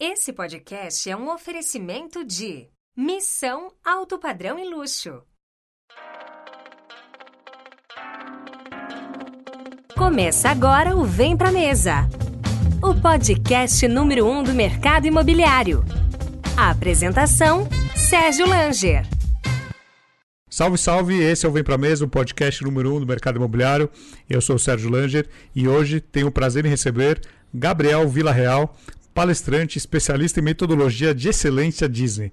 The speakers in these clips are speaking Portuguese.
Esse podcast é um oferecimento de Missão Alto Padrão e Luxo. Começa agora o Vem Pra Mesa, o podcast número um do mercado imobiliário. A apresentação, Sérgio Langer. Salve, salve! Esse é o Vem Pra Mesa, o podcast número um do mercado imobiliário. Eu sou o Sérgio Langer e hoje tenho o prazer em receber Gabriel Vila Real, palestrante especialista em metodologia de excelência Disney.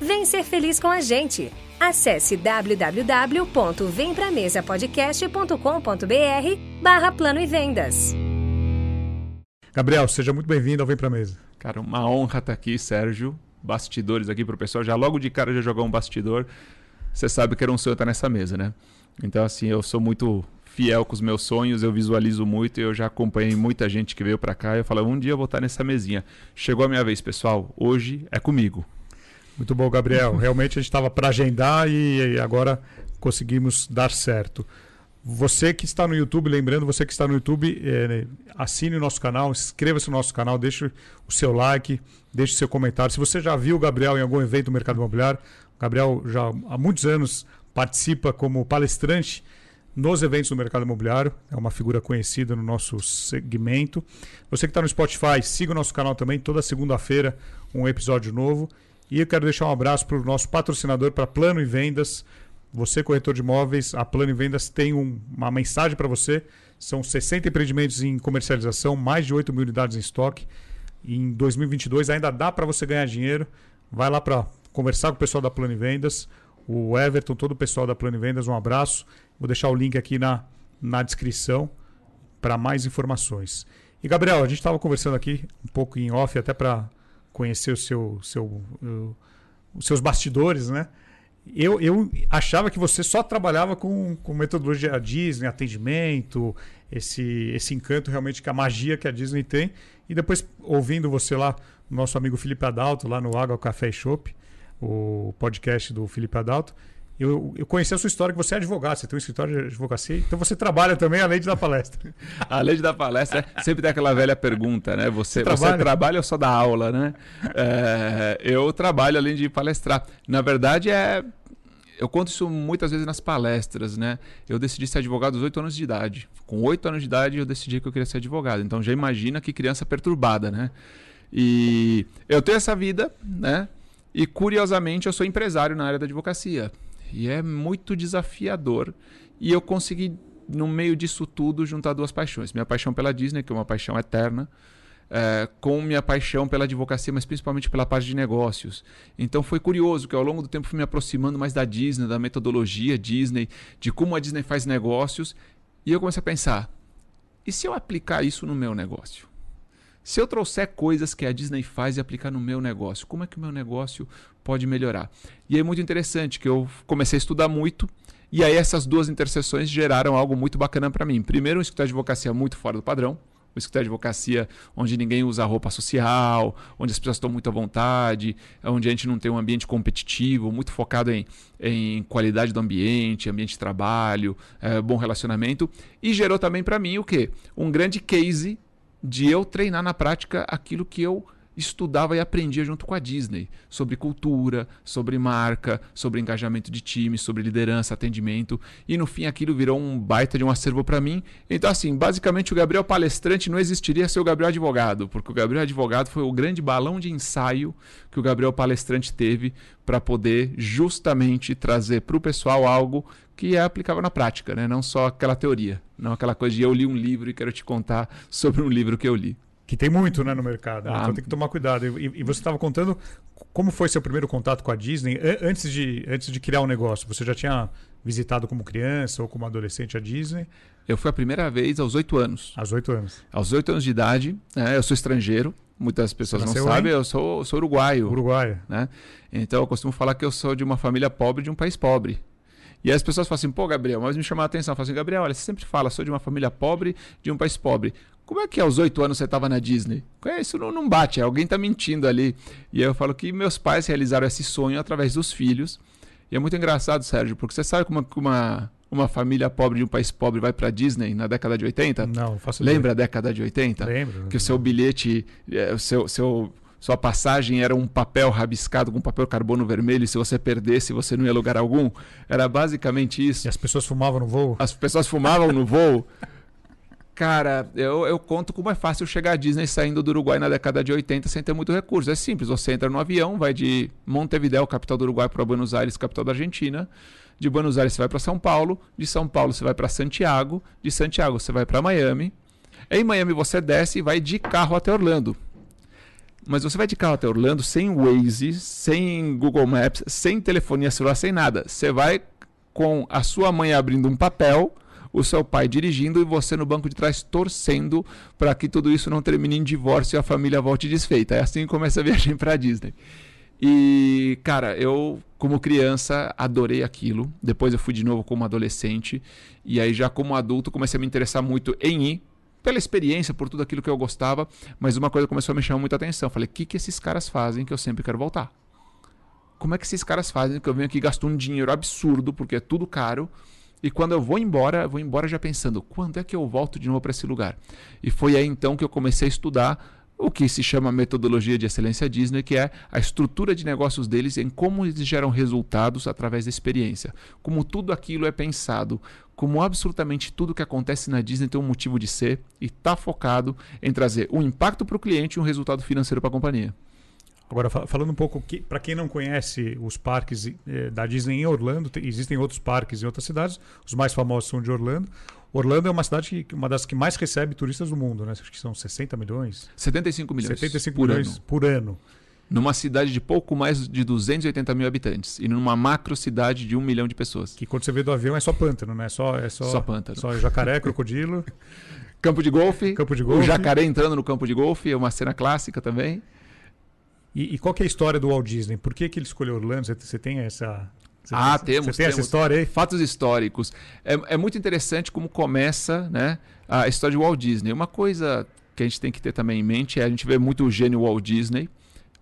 Vem ser feliz com a gente. Acesse www.vempramesapodcast.com.br barra Plano e Vendas. Gabriel, seja muito bem-vindo ao Vem Pra Mesa. Cara, uma honra estar aqui, Sérgio. Bastidores aqui pro pessoal. Já logo de cara já jogar um bastidor. Você sabe que era um sonho estar nessa mesa, né? Então, assim, eu sou muito fiel com os meus sonhos, eu visualizo muito e eu já acompanhei muita gente que veio para cá e eu falo, um dia eu vou estar nessa mesinha. Chegou a minha vez, pessoal. Hoje é comigo. Muito bom, Gabriel. Realmente a gente estava para agendar e agora conseguimos dar certo. Você que está no YouTube, lembrando, você que está no YouTube, é, assine o nosso canal, inscreva-se no nosso canal, deixe o seu like, deixe o seu comentário. Se você já viu o Gabriel em algum evento do mercado imobiliário, o Gabriel já há muitos anos participa como palestrante nos eventos do mercado imobiliário. É uma figura conhecida no nosso segmento. Você que está no Spotify, siga o nosso canal também. Toda segunda-feira, um episódio novo. E eu quero deixar um abraço para o nosso patrocinador, para Plano e Vendas. Você, corretor de imóveis, a Plano e Vendas tem um, uma mensagem para você. São 60 empreendimentos em comercialização, mais de 8 mil unidades em estoque. Em 2022 ainda dá para você ganhar dinheiro. Vai lá para conversar com o pessoal da Plano e Vendas. O Everton, todo o pessoal da Plano e Vendas, um abraço. Vou deixar o link aqui na, na descrição para mais informações. E Gabriel, a gente estava conversando aqui um pouco em off até para conhecer o seu, seu, uh, os seus bastidores, né? Eu, eu achava que você só trabalhava com, com metodologia Disney, atendimento, esse, esse encanto realmente que a magia que a Disney tem. E depois, ouvindo você lá, nosso amigo Felipe Adalto, lá no Água Café e Shop, o podcast do Felipe Adalto, eu, eu conheci a sua história que você é advogado, você tem um escritório de advocacia, então você trabalha também além de dar palestra. além de dar palestra, sempre tem aquela velha pergunta, né? Você, você, trabalha? você trabalha ou só dá aula, né? É, eu trabalho além de palestrar. Na verdade, é. Eu conto isso muitas vezes nas palestras, né? Eu decidi ser advogado aos 8 anos de idade. Com 8 anos de idade, eu decidi que eu queria ser advogado. Então já imagina que criança perturbada, né? E eu tenho essa vida, né? E curiosamente eu sou empresário na área da advocacia. E é muito desafiador. E eu consegui, no meio disso tudo, juntar duas paixões. Minha paixão pela Disney, que é uma paixão eterna, é, com minha paixão pela advocacia, mas principalmente pela parte de negócios. Então foi curioso que ao longo do tempo fui me aproximando mais da Disney, da metodologia Disney, de como a Disney faz negócios. E eu comecei a pensar: e se eu aplicar isso no meu negócio? Se eu trouxer coisas que a Disney faz e aplicar no meu negócio, como é que o meu negócio pode melhorar? E é muito interessante que eu comecei a estudar muito e aí essas duas interseções geraram algo muito bacana para mim. Primeiro, um escritório de advocacia muito fora do padrão, um escritório de advocacia onde ninguém usa roupa social, onde as pessoas estão muito à vontade, onde a gente não tem um ambiente competitivo, muito focado em, em qualidade do ambiente, ambiente de trabalho, é, bom relacionamento. E gerou também para mim o quê? Um grande case de eu treinar na prática aquilo que eu estudava e aprendia junto com a Disney sobre cultura, sobre marca, sobre engajamento de time, sobre liderança, atendimento. E no fim aquilo virou um baita de um acervo para mim. Então, assim, basicamente o Gabriel palestrante não existiria sem o Gabriel advogado, porque o Gabriel advogado foi o grande balão de ensaio que o Gabriel palestrante teve para poder justamente trazer para o pessoal algo que é aplicável na prática, né? não só aquela teoria, não aquela coisa de eu li um livro e quero te contar sobre um livro que eu li. Que tem muito né, no mercado, né? ah, então tem que tomar cuidado. E, e você estava contando como foi seu primeiro contato com a Disney antes de, antes de criar o um negócio. Você já tinha visitado como criança ou como adolescente a Disney? Eu fui a primeira vez aos oito anos. Aos oito anos. Aos oito anos de idade, né? eu sou estrangeiro, muitas pessoas não sabem, eu sou, sou uruguaio. Uruguaio. Né? Então eu costumo falar que eu sou de uma família pobre de um país pobre. E aí as pessoas falam assim, pô, Gabriel, mas me chamou a atenção. Eu falo assim, Gabriel, olha, você sempre fala, sou de uma família pobre de um país pobre. Como é que aos oito anos você estava na Disney? É, isso não, não bate, alguém está mentindo ali. E aí eu falo que meus pais realizaram esse sonho através dos filhos. E é muito engraçado, Sérgio, porque você sabe como uma, uma família pobre de um país pobre vai para Disney na década de 80? Não, não faço Lembra ideia. a década de 80? Lembro. Que o seu bilhete, é, o seu, seu sua passagem era um papel rabiscado com papel carbono vermelho, e se você perdesse, você não ia lugar algum. Era basicamente isso. E as pessoas fumavam no voo? As pessoas fumavam no voo. Cara, eu, eu conto como é fácil chegar à Disney saindo do Uruguai na década de 80 sem ter muito recurso. É simples, você entra no avião, vai de Montevideo, capital do Uruguai, para Buenos Aires, capital da Argentina. De Buenos Aires você vai para São Paulo, de São Paulo você vai para Santiago, de Santiago você vai para Miami. Em Miami você desce e vai de carro até Orlando. Mas você vai de carro até Orlando sem Waze, sem Google Maps, sem telefonia celular, sem nada. Você vai com a sua mãe abrindo um papel, o seu pai dirigindo e você no banco de trás torcendo para que tudo isso não termine em divórcio e a família volte desfeita. É assim que começa a viagem para Disney. E, cara, eu, como criança, adorei aquilo. Depois eu fui de novo como adolescente. E aí, já como adulto, comecei a me interessar muito em ir pela experiência, por tudo aquilo que eu gostava, mas uma coisa começou a me chamar muita atenção. Falei, o que, que esses caras fazem que eu sempre quero voltar? Como é que esses caras fazem que eu venho aqui gasto um dinheiro absurdo, porque é tudo caro, e quando eu vou embora, eu vou embora já pensando, quando é que eu volto de novo para esse lugar? E foi aí então que eu comecei a estudar o que se chama metodologia de excelência Disney, que é a estrutura de negócios deles em como eles geram resultados através da experiência. Como tudo aquilo é pensado, como absolutamente tudo que acontece na Disney tem um motivo de ser e está focado em trazer um impacto para o cliente e um resultado financeiro para a companhia. Agora, falando um pouco, que, para quem não conhece os parques eh, da Disney em Orlando, tem, existem outros parques em outras cidades, os mais famosos são de Orlando. Orlando é uma cidade que, uma das que mais recebe turistas do mundo, né? Acho que são 60 milhões. 75 milhões. 75 por milhões ano. por ano. Numa cidade de pouco mais de 280 mil habitantes. E numa macro cidade de um milhão de pessoas. Que quando você vê do avião é só pântano, né? Só, é só, só pântano. Só jacaré, crocodilo. campo de golfe. Campo de golfe. O jacaré entrando no campo de golfe, é uma cena clássica também. E, e, qual é a história do Walt Disney? Por que, que ele escolheu Orlando? Você, você tem essa, você ah, tem, temos. Você tem temos. essa história aí? Fatos históricos. É, é muito interessante como começa né, a história de Walt Disney. Uma coisa que a gente tem que ter também em mente é a gente vê muito o gênio Walt Disney,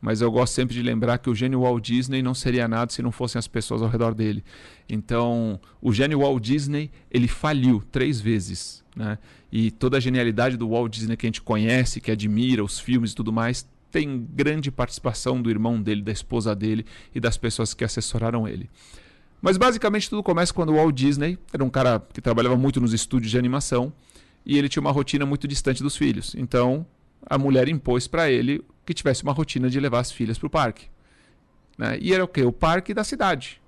mas eu gosto sempre de lembrar que o gênio Walt Disney não seria nada se não fossem as pessoas ao redor dele. Então, o gênio Walt Disney, ele faliu três vezes. Né? E toda a genialidade do Walt Disney que a gente conhece, que admira, os filmes e tudo mais, tem grande participação do irmão dele, da esposa dele e das pessoas que assessoraram ele. Mas basicamente tudo começa quando o Walt Disney era um cara que trabalhava muito nos estúdios de animação e ele tinha uma rotina muito distante dos filhos. Então a mulher impôs para ele que tivesse uma rotina de levar as filhas para o parque. Né? E era o quê? O parque da cidade.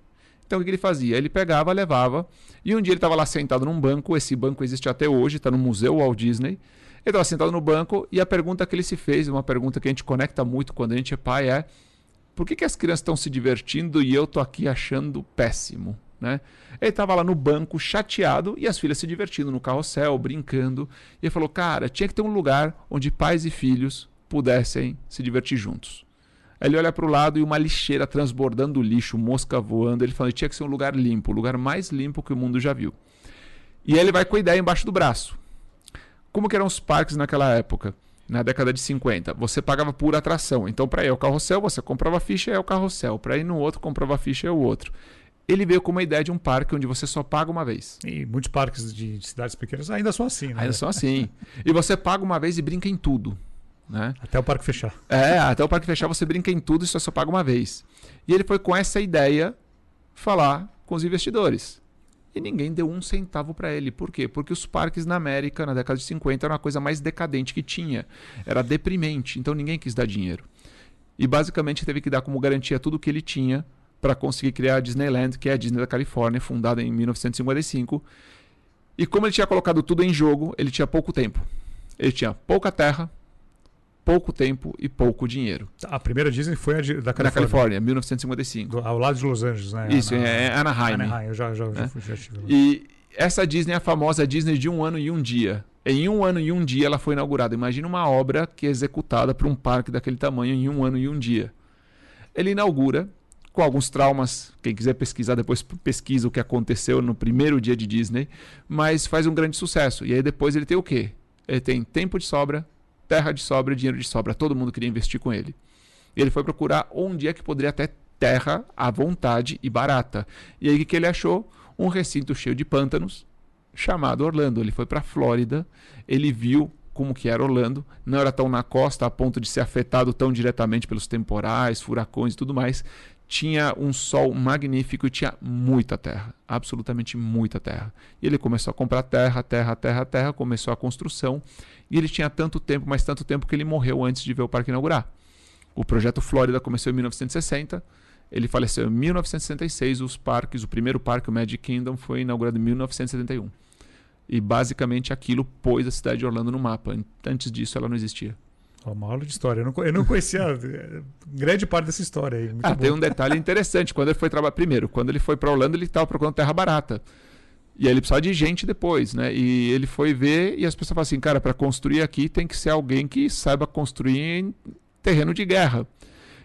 Então o que ele fazia? Ele pegava, levava, e um dia ele estava lá sentado num banco, esse banco existe até hoje, está no Museu Walt Disney, ele estava sentado no banco e a pergunta que ele se fez, uma pergunta que a gente conecta muito quando a gente é pai, é: por que, que as crianças estão se divertindo e eu tô aqui achando péssimo? Né? Ele estava lá no banco chateado e as filhas se divertindo no carrossel, brincando. E ele falou: Cara, tinha que ter um lugar onde pais e filhos pudessem se divertir juntos. Aí ele olha para o lado e uma lixeira transbordando lixo, mosca voando. Ele falou: tinha que ser um lugar limpo, o lugar mais limpo que o mundo já viu. E ele vai com a ideia embaixo do braço. Como que eram os parques naquela época? Na década de 50, você pagava por atração. Então, para ir ao carrossel, você comprava a ficha e é o carrossel. Para ir no outro, comprava a ficha e é o outro. Ele veio com uma ideia de um parque onde você só paga uma vez. E muitos parques de, cidades pequenas ainda são assim, né? Ainda são assim. e você paga uma vez e brinca em tudo. Né? Até o parque fechar. É, até o parque fechar você brinca em tudo e só, só paga uma vez. E ele foi com essa ideia falar com os investidores e ninguém deu um centavo para ele. Por quê? Porque os parques na América, na década de 50, era uma coisa mais decadente que tinha. Era deprimente, então ninguém quis dar dinheiro. E basicamente teve que dar como garantia tudo o que ele tinha para conseguir criar a Disneyland, que é a Disney da Califórnia, fundada em 1955. E como ele tinha colocado tudo em jogo, ele tinha pouco tempo. Ele tinha pouca terra, pouco tempo e pouco dinheiro. A primeira Disney foi a de, da Califórnia. Na Califórnia, 1955. Do, ao lado de Los Angeles, né? Isso, Ana, é Anaheim. Anaheim, eu já, já, já, é. já estive lá. E, essa Disney é a famosa Disney de um ano e um dia. Em um ano e um dia ela foi inaugurada. Imagina uma obra que é executada para um parque daquele tamanho em um ano e um dia. Ele inaugura com alguns traumas. Quem quiser pesquisar depois pesquisa o que aconteceu no primeiro dia de Disney, mas faz um grande sucesso. E aí depois ele tem o quê? Ele tem tempo de sobra, terra de sobra, dinheiro de sobra. Todo mundo queria investir com ele. Ele foi procurar onde é que poderia ter terra à vontade e barata. E aí o que ele achou? Um recinto cheio de pântanos, chamado Orlando. Ele foi para a Flórida, ele viu como que era Orlando, não era tão na costa a ponto de ser afetado tão diretamente pelos temporais, furacões e tudo mais. Tinha um sol magnífico e tinha muita terra, absolutamente muita terra. E ele começou a comprar terra, terra, terra, terra, começou a construção. E ele tinha tanto tempo, mas tanto tempo que ele morreu antes de ver o parque inaugurar. O projeto Flórida começou em 1960, ele faleceu em 1966. Os parques, o primeiro parque, o Magic Kingdom, foi inaugurado em 1971. E basicamente aquilo pôs a cidade de Orlando no mapa. Antes disso ela não existia. Uma aula de história. Eu não, eu não conhecia grande parte dessa história aí. ah, tem um detalhe interessante. Quando ele foi trabalhar. Primeiro, quando ele foi para Orlando, ele estava procurando terra barata. E aí ele precisava de gente depois, né? E ele foi ver e as pessoas falam assim, cara, para construir aqui tem que ser alguém que saiba construir em terreno de guerra.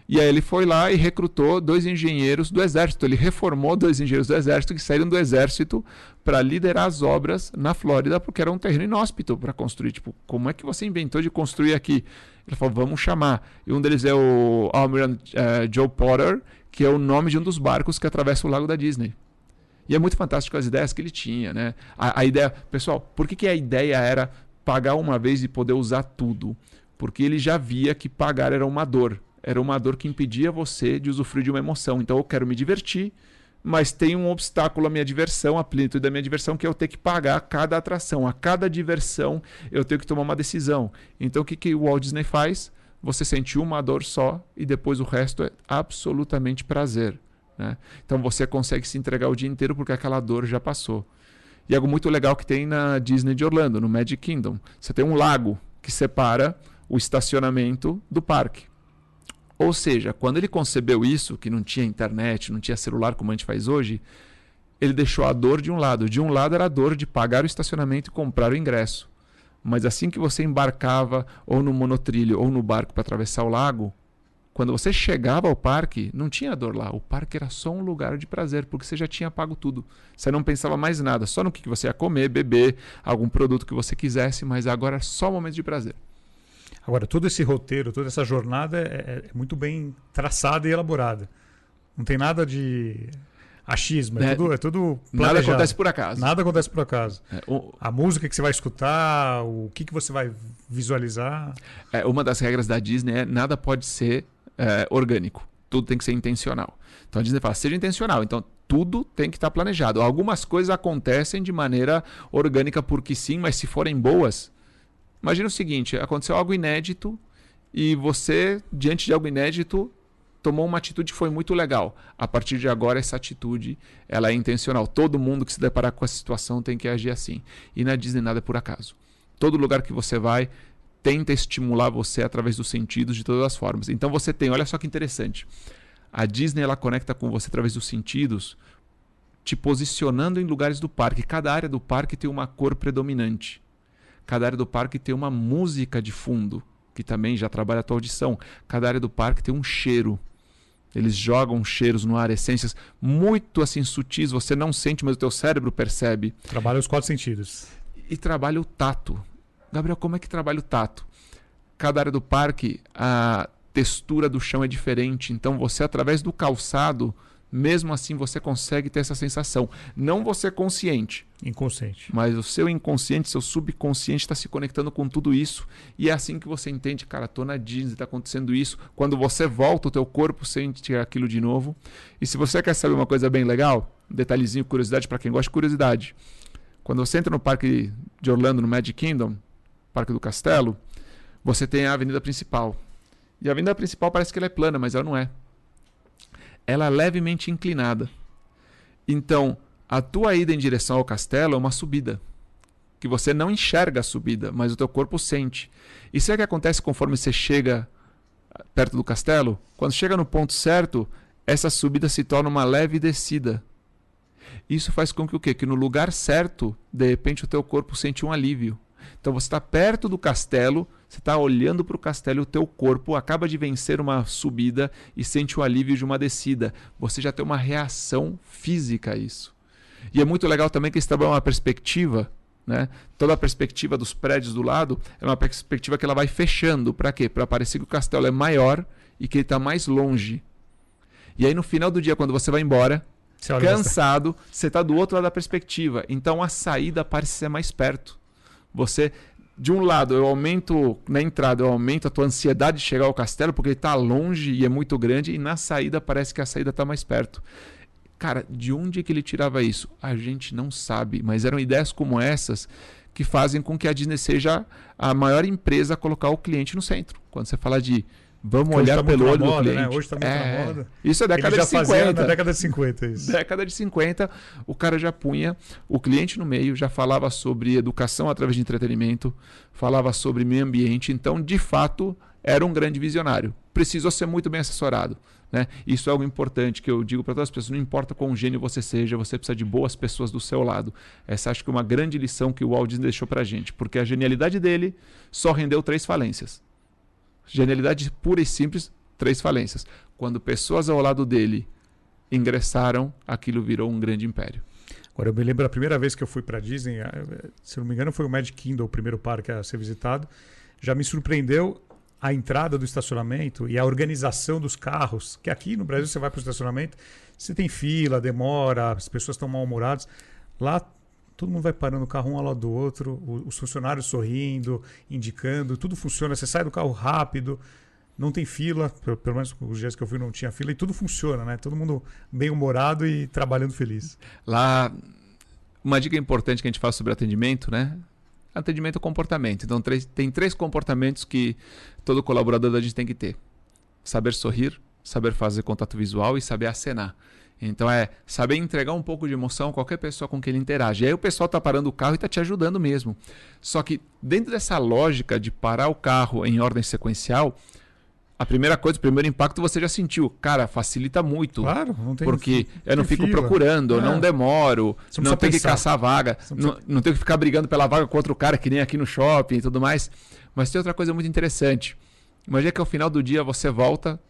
E aí ele foi lá e recrutou dois engenheiros do exército. Ele reformou dois engenheiros do exército que saíram do exército para liderar as obras na Flórida, porque era um terreno inóspito para construir. Tipo, como é que você inventou de construir aqui? Ele falou, vamos chamar. E um deles é o Almirante uh, Joe Potter, que é o nome de um dos barcos que atravessa o lago da Disney. E é muito fantástico as ideias que ele tinha, né? A, a ideia, pessoal, por que, que a ideia era pagar uma vez e poder usar tudo? Porque ele já via que pagar era uma dor era uma dor que impedia você de usufruir de uma emoção. Então eu quero me divertir, mas tem um obstáculo à minha diversão, à plenitude da minha diversão, que é eu ter que pagar a cada atração, a cada diversão eu tenho que tomar uma decisão. Então o que, que o Walt Disney faz? Você sente uma dor só e depois o resto é absolutamente prazer. Né? Então você consegue se entregar o dia inteiro porque aquela dor já passou. E algo muito legal que tem na Disney de Orlando, no Magic Kingdom. Você tem um lago que separa o estacionamento do parque. Ou seja, quando ele concebeu isso, que não tinha internet, não tinha celular como a gente faz hoje, ele deixou a dor de um lado. De um lado era a dor de pagar o estacionamento e comprar o ingresso. Mas assim que você embarcava ou no monotrilho ou no barco para atravessar o lago, quando você chegava ao parque, não tinha dor lá. O parque era só um lugar de prazer, porque você já tinha pago tudo. Você não pensava mais nada, só no que você ia comer, beber, algum produto que você quisesse, mas agora é só um momento de prazer. Agora, todo esse roteiro, toda essa jornada é, é muito bem traçada e elaborada. Não tem nada de achismo, é, é tudo, é tudo Nada acontece por acaso. Nada acontece por acaso. É, o... A música que você vai escutar, o que, que você vai visualizar. É, uma das regras da Disney é nada pode ser é, orgânico. Tudo tem que ser intencional. Então a Disney fala, seja intencional. Então tudo tem que estar planejado. Algumas coisas acontecem de maneira orgânica porque sim, mas se forem boas, Imagina o seguinte: aconteceu algo inédito e você, diante de algo inédito, tomou uma atitude que foi muito legal. A partir de agora, essa atitude ela é intencional. Todo mundo que se deparar com essa situação tem que agir assim. E na Disney nada é por acaso. Todo lugar que você vai tenta estimular você através dos sentidos de todas as formas. Então você tem, olha só que interessante. A Disney ela conecta com você através dos sentidos, te posicionando em lugares do parque. Cada área do parque tem uma cor predominante. Cada área do parque tem uma música de fundo, que também já trabalha a tua audição. Cada área do parque tem um cheiro. Eles jogam cheiros no ar, essências muito assim sutis, você não sente, mas o teu cérebro percebe. Trabalha os quatro sentidos. E trabalha o tato. Gabriel, como é que trabalha o tato? Cada área do parque, a textura do chão é diferente, então você através do calçado mesmo assim você consegue ter essa sensação. Não você consciente. Inconsciente. Mas o seu inconsciente, seu subconsciente está se conectando com tudo isso. E é assim que você entende, cara, tô na Disney, está acontecendo isso. Quando você volta, o teu corpo sente aquilo de novo. E se você quer saber uma coisa bem legal, detalhezinho, curiosidade para quem gosta de curiosidade. Quando você entra no parque de Orlando, no Magic Kingdom, Parque do Castelo, você tem a avenida principal. E a avenida principal parece que ela é plana, mas ela não é ela é levemente inclinada. Então, a tua ida em direção ao castelo é uma subida, que você não enxerga a subida, mas o teu corpo sente. E sabe o que acontece conforme você chega perto do castelo? Quando chega no ponto certo, essa subida se torna uma leve descida. Isso faz com que o quê? Que no lugar certo, de repente o teu corpo sente um alívio. Então você está perto do castelo, você está olhando para o castelo e o teu corpo acaba de vencer uma subida e sente o alívio de uma descida. Você já tem uma reação física a isso. E é muito legal também que eles trabalham uma perspectiva né? Toda a perspectiva dos prédios do lado é uma perspectiva que ela vai fechando. Para quê? Para parecer que o castelo é maior e que ele está mais longe. E aí no final do dia, quando você vai embora, você cansado, você está do outro lado da perspectiva. Então a saída parece ser mais perto. Você, de um lado, eu aumento na entrada, eu aumento a tua ansiedade de chegar ao castelo porque ele está longe e é muito grande, e na saída parece que a saída está mais perto. Cara, de onde é que ele tirava isso? A gente não sabe, mas eram ideias como essas que fazem com que a Disney seja a maior empresa a colocar o cliente no centro. Quando você fala de Vamos olhar tá pelo olho moda, do cliente. Né? Hoje está muito é, na moda. Isso é década de 50. Na década de 50, isso. Década de 50, o cara já punha o cliente no meio, já falava sobre educação através de entretenimento, falava sobre meio ambiente. Então, de fato, era um grande visionário. Precisou ser muito bem assessorado. Né? Isso é algo importante que eu digo para todas as pessoas: não importa quão gênio você seja, você precisa de boas pessoas do seu lado. Essa acho que é uma grande lição que o Walt Disney deixou para a gente, porque a genialidade dele só rendeu três falências. Genialidade pura e simples, três falências. Quando pessoas ao lado dele ingressaram, aquilo virou um grande império. Agora, eu me lembro a primeira vez que eu fui para Disney, se não me engano, foi o Magic Kingdom, o primeiro parque a ser visitado. Já me surpreendeu a entrada do estacionamento e a organização dos carros. Que aqui no Brasil você vai para o estacionamento, você tem fila, demora, as pessoas estão mal-humoradas. Lá todo mundo vai parando o carro um ao lado do outro, os funcionários sorrindo, indicando, tudo funciona. Você sai do carro rápido, não tem fila, pelo menos os dias que eu fui não tinha fila, e tudo funciona, né? Todo mundo bem humorado e trabalhando feliz. Lá, uma dica importante que a gente fala sobre atendimento, né? Atendimento e comportamento. Então, três, tem três comportamentos que todo colaborador da gente tem que ter: saber sorrir, saber fazer contato visual e saber acenar. Então é saber entregar um pouco de emoção a qualquer pessoa com quem ele interage. E aí o pessoal está parando o carro e está te ajudando mesmo. Só que dentro dessa lógica de parar o carro em ordem sequencial, a primeira coisa, o primeiro impacto você já sentiu. Cara, facilita muito. Claro, não tem Porque não eu não fico fila. procurando, é. não demoro, não, não tenho que caçar vaga, não, não tenho que ficar brigando pela vaga com outro cara que nem aqui no shopping e tudo mais. Mas tem outra coisa muito interessante. Imagina que ao final do dia você volta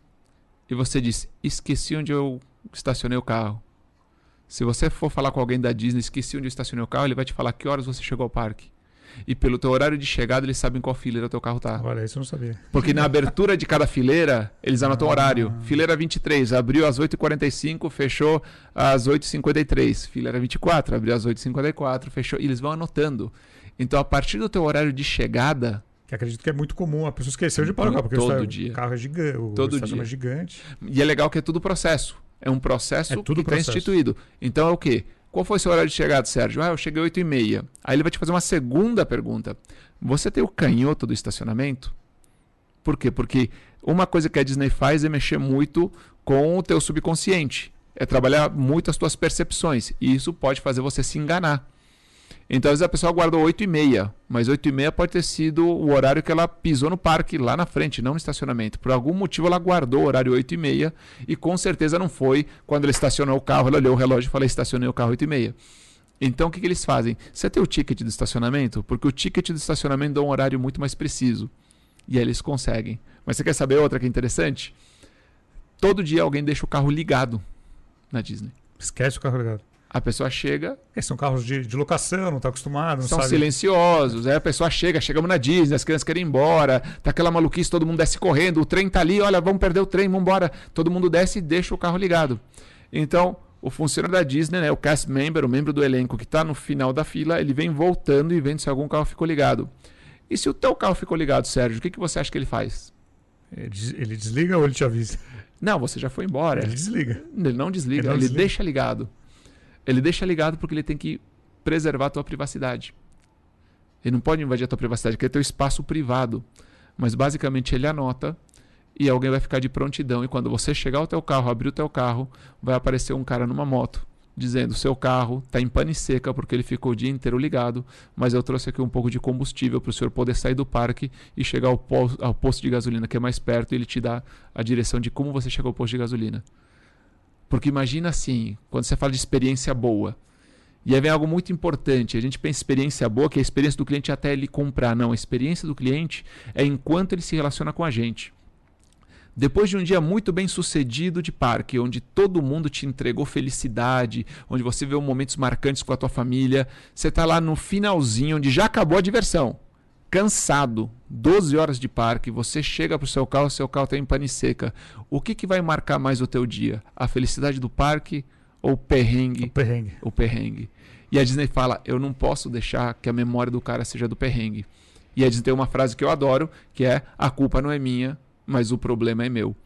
e você diz: esqueci onde eu estacionei o carro. Se você for falar com alguém da Disney, esqueci onde eu estacionei o carro, ele vai te falar que horas você chegou ao parque. E pelo teu horário de chegada, eles sabem qual fileira teu carro tá. Olha, isso eu não sabia. Porque na abertura de cada fileira, eles anotam o ah. horário. Fileira 23, abriu às 8h45, fechou às 8h53. Fileira 24, abriu às 8h54, fechou. E eles vão anotando. Então, a partir do teu horário de chegada, que acredito que é muito comum a pessoa esquecer de parar o carro, porque todo o dia. carro é gigante, o todo dia. é gigante. E é legal que é tudo processo. É um processo é que está instituído. Então é o quê? Qual foi o seu horário de chegada, Sérgio? Ah, eu cheguei às 8h30. Aí ele vai te fazer uma segunda pergunta. Você tem o canhoto do estacionamento? Por quê? Porque uma coisa que a Disney faz é mexer muito com o teu subconsciente. É trabalhar muito as tuas percepções. E isso pode fazer você se enganar. Então, às vezes a pessoa guardou 8 e meia, mas 8 e meia pode ter sido o horário que ela pisou no parque, lá na frente, não no estacionamento. Por algum motivo ela guardou o horário 8 e meia e com certeza não foi quando ela estacionou o carro, ela olhou o relógio e falou, estacionei o carro 8 e meia. Então, o que, que eles fazem? Você tem o ticket do estacionamento? Porque o ticket do estacionamento dá um horário muito mais preciso. E aí eles conseguem. Mas você quer saber outra que é interessante? Todo dia alguém deixa o carro ligado na Disney. Esquece o carro ligado. A pessoa chega. É, são carros de, de locação, não está acostumado. Não são sabe. silenciosos. Aí a pessoa chega, chegamos na Disney, as crianças querem ir embora, tá aquela maluquice, todo mundo desce correndo, o trem tá ali, olha, vamos perder o trem, vamos embora. Todo mundo desce e deixa o carro ligado. Então, o funcionário da Disney, né, o cast member, o membro do elenco que está no final da fila, ele vem voltando e vendo se algum carro ficou ligado. E se o teu carro ficou ligado, Sérgio, o que, que você acha que ele faz? Ele desliga ou ele te avisa? Não, você já foi embora. Ele desliga. Ele não desliga, ele, não ele desliga. deixa ligado. Ele deixa ligado porque ele tem que preservar a tua privacidade. Ele não pode invadir a tua privacidade, que é teu espaço privado. Mas basicamente ele anota e alguém vai ficar de prontidão. E quando você chegar ao teu carro, abrir o teu carro, vai aparecer um cara numa moto dizendo: seu carro está em pane seca porque ele ficou o dia inteiro ligado, mas eu trouxe aqui um pouco de combustível para o senhor poder sair do parque e chegar ao, posto de gasolina que é mais perto e ele te dá a direção de como você chegou ao posto de gasolina. Porque imagina assim, quando você fala de experiência boa, e aí vem algo muito importante. A gente pensa em experiência boa, que é a experiência do cliente até ele comprar. Não, a experiência do cliente é enquanto ele se relaciona com a gente. Depois de um dia muito bem sucedido de parque, onde todo mundo te entregou felicidade, onde você vê momentos marcantes com a tua família, você está lá no finalzinho, onde já acabou a diversão. Cansado, 12 horas de parque, você chega para o seu carro, seu carro está em pane seca. O que, que vai marcar mais o teu dia? A felicidade do parque ou o perrengue? O perrengue. O perrengue. E a Disney fala: eu não posso deixar que a memória do cara seja do perrengue. E a Disney tem uma frase que eu adoro, que é: a culpa não é minha, mas o problema é meu.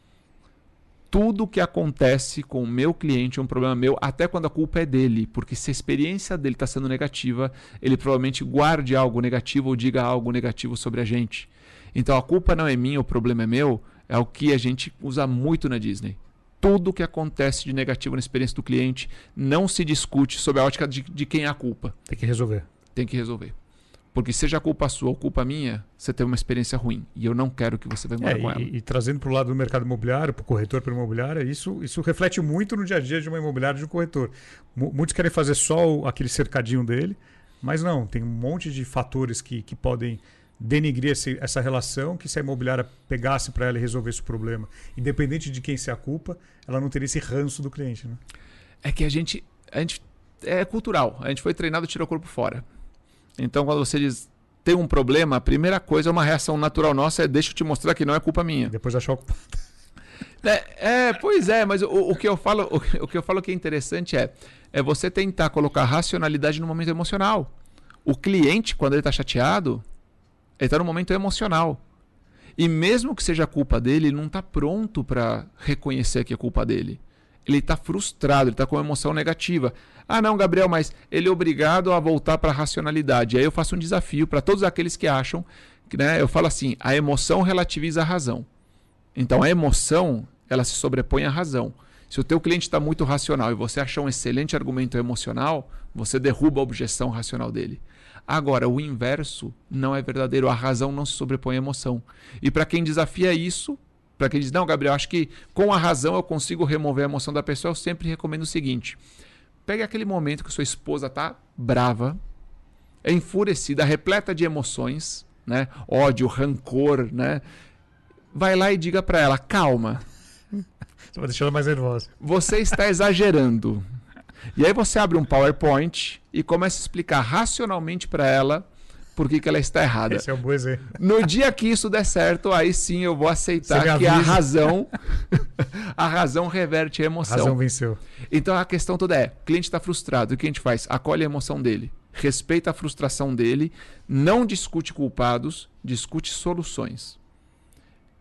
Tudo que acontece com o meu cliente é um problema meu, até quando a culpa é dele, porque se a experiência dele está sendo negativa, ele provavelmente guarde algo negativo ou diga algo negativo sobre a gente. Então a culpa não é minha, o problema é meu, é o que a gente usa muito na Disney. Tudo que acontece de negativo na experiência do cliente não se discute sob a ótica de, de quem é a culpa. Tem que resolver. Tem que resolver. Porque seja culpa sua ou culpa minha, você teve uma experiência ruim. E eu não quero que você embora é, com ela. E, e trazendo para o lado do mercado imobiliário, para o corretor para imobiliária, isso, isso reflete muito no dia a dia de uma imobiliária de um corretor. M muitos querem fazer só aquele cercadinho dele, mas não, tem um monte de fatores que, que podem denigrir esse, essa relação, que se a imobiliária pegasse para ela e resolvesse o problema, independente de quem se a culpa, ela não teria esse ranço do cliente. Né? É que a gente, a gente é cultural, a gente foi treinado e tirou o corpo fora. Então, quando você diz tem um problema, a primeira coisa, uma reação natural nossa é deixa eu te mostrar que não é culpa minha. Depois achar o é, é, pois é, mas o, o, que eu falo, o, o, que eu falo que é interessante é, é você tentar colocar racionalidade no momento emocional. O cliente, quando ele está chateado, ele está no momento emocional. E mesmo que seja culpa dele, ele não está pronto para reconhecer que é culpa dele. Ele está frustrado, ele está com uma emoção negativa. Ah, não, Gabriel, mas ele é obrigado a voltar para a racionalidade. Aí eu faço um desafio para todos aqueles que acham, né, eu falo assim, a emoção relativiza a razão. Então a emoção, ela se sobrepõe à razão. Se o teu cliente está muito racional e você achar um excelente argumento emocional, você derruba a objeção racional dele. Agora, o inverso não é verdadeiro. A razão não se sobrepõe à emoção. E para quem desafia isso, para quem diz, não, Gabriel, acho que com a razão eu consigo remover a emoção da pessoa, eu sempre recomendo o seguinte: Pegue aquele momento que sua esposa tá brava, é enfurecida, repleta de emoções, né? Ódio, rancor, né? Vai lá e diga para ela: calma. Você vai deixar ela mais nervosa. Você está exagerando. E aí você abre um PowerPoint e começa a explicar racionalmente para ela por que, que ela está errada. Esse é um bom exemplo. No dia que isso der certo, aí sim eu vou aceitar que a razão a razão reverte a emoção. A razão venceu. Então a questão toda é, o cliente está frustrado, o que a gente faz? Acolhe a emoção dele, respeita a frustração dele, não discute culpados, discute soluções.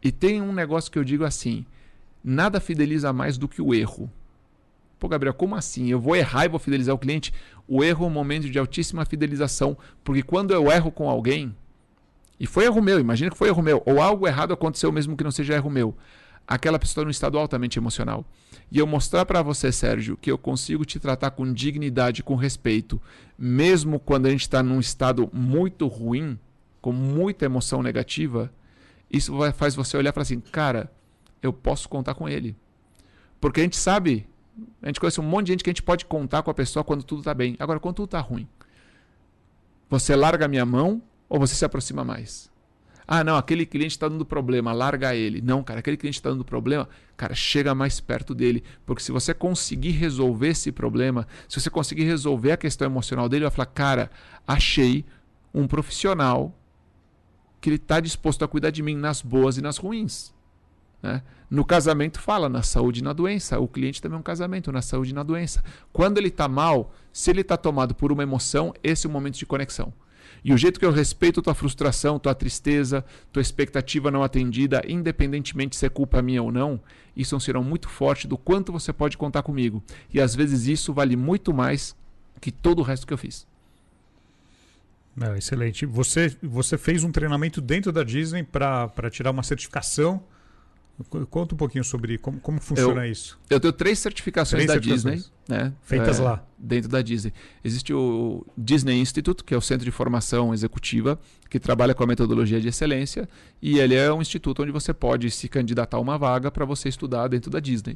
E tem um negócio que eu digo assim, nada fideliza mais do que o erro. Pô, Gabriel, como assim? Eu vou errar e vou fidelizar o cliente? O erro é um momento de altíssima fidelização, porque quando eu erro com alguém, e foi erro meu, imagina que foi erro meu, ou algo errado aconteceu mesmo que não seja erro meu, aquela pessoa num estado altamente emocional. E eu mostrar para você, Sérgio, que eu consigo te tratar com dignidade, com respeito, mesmo quando a gente está num estado muito ruim, com muita emoção negativa, isso vai, faz você olhar e falar assim, cara, eu posso contar com ele. Porque a gente sabe a gente conhece um monte de gente que a gente pode contar com a pessoa quando tudo está bem. Agora, quando tudo está ruim, você larga a minha mão ou você se aproxima mais? Ah, não, aquele cliente está dando problema, larga ele. Não, cara, aquele cliente está dando problema, cara, chega mais perto dele. Porque se você conseguir resolver esse problema, se você conseguir resolver a questão emocional dele, vai falar, cara, achei um profissional que ele está disposto a cuidar de mim nas boas e nas ruins. Né? No casamento fala na saúde e na doença. O cliente também é um casamento, na saúde e na doença. Quando ele está mal, se ele está tomado por uma emoção, esse é o momento de conexão. E o jeito que eu respeito tua frustração, tua tristeza, tua expectativa não atendida, independentemente se é culpa minha ou não, isso é um sinal muito forte do quanto você pode contar comigo. E às vezes isso vale muito mais que todo o resto que eu fiz. Não, excelente. Você, você fez um treinamento dentro da Disney para tirar uma certificação Conta um pouquinho sobre como, como funciona eu, isso. Eu tenho três certificações três da certificações. Disney. Né? Feitas é, lá. Dentro da Disney. Existe o Disney Institute, que é o Centro de Formação Executiva, que trabalha com a metodologia de excelência. E ele é um instituto onde você pode se candidatar a uma vaga para você estudar dentro da Disney.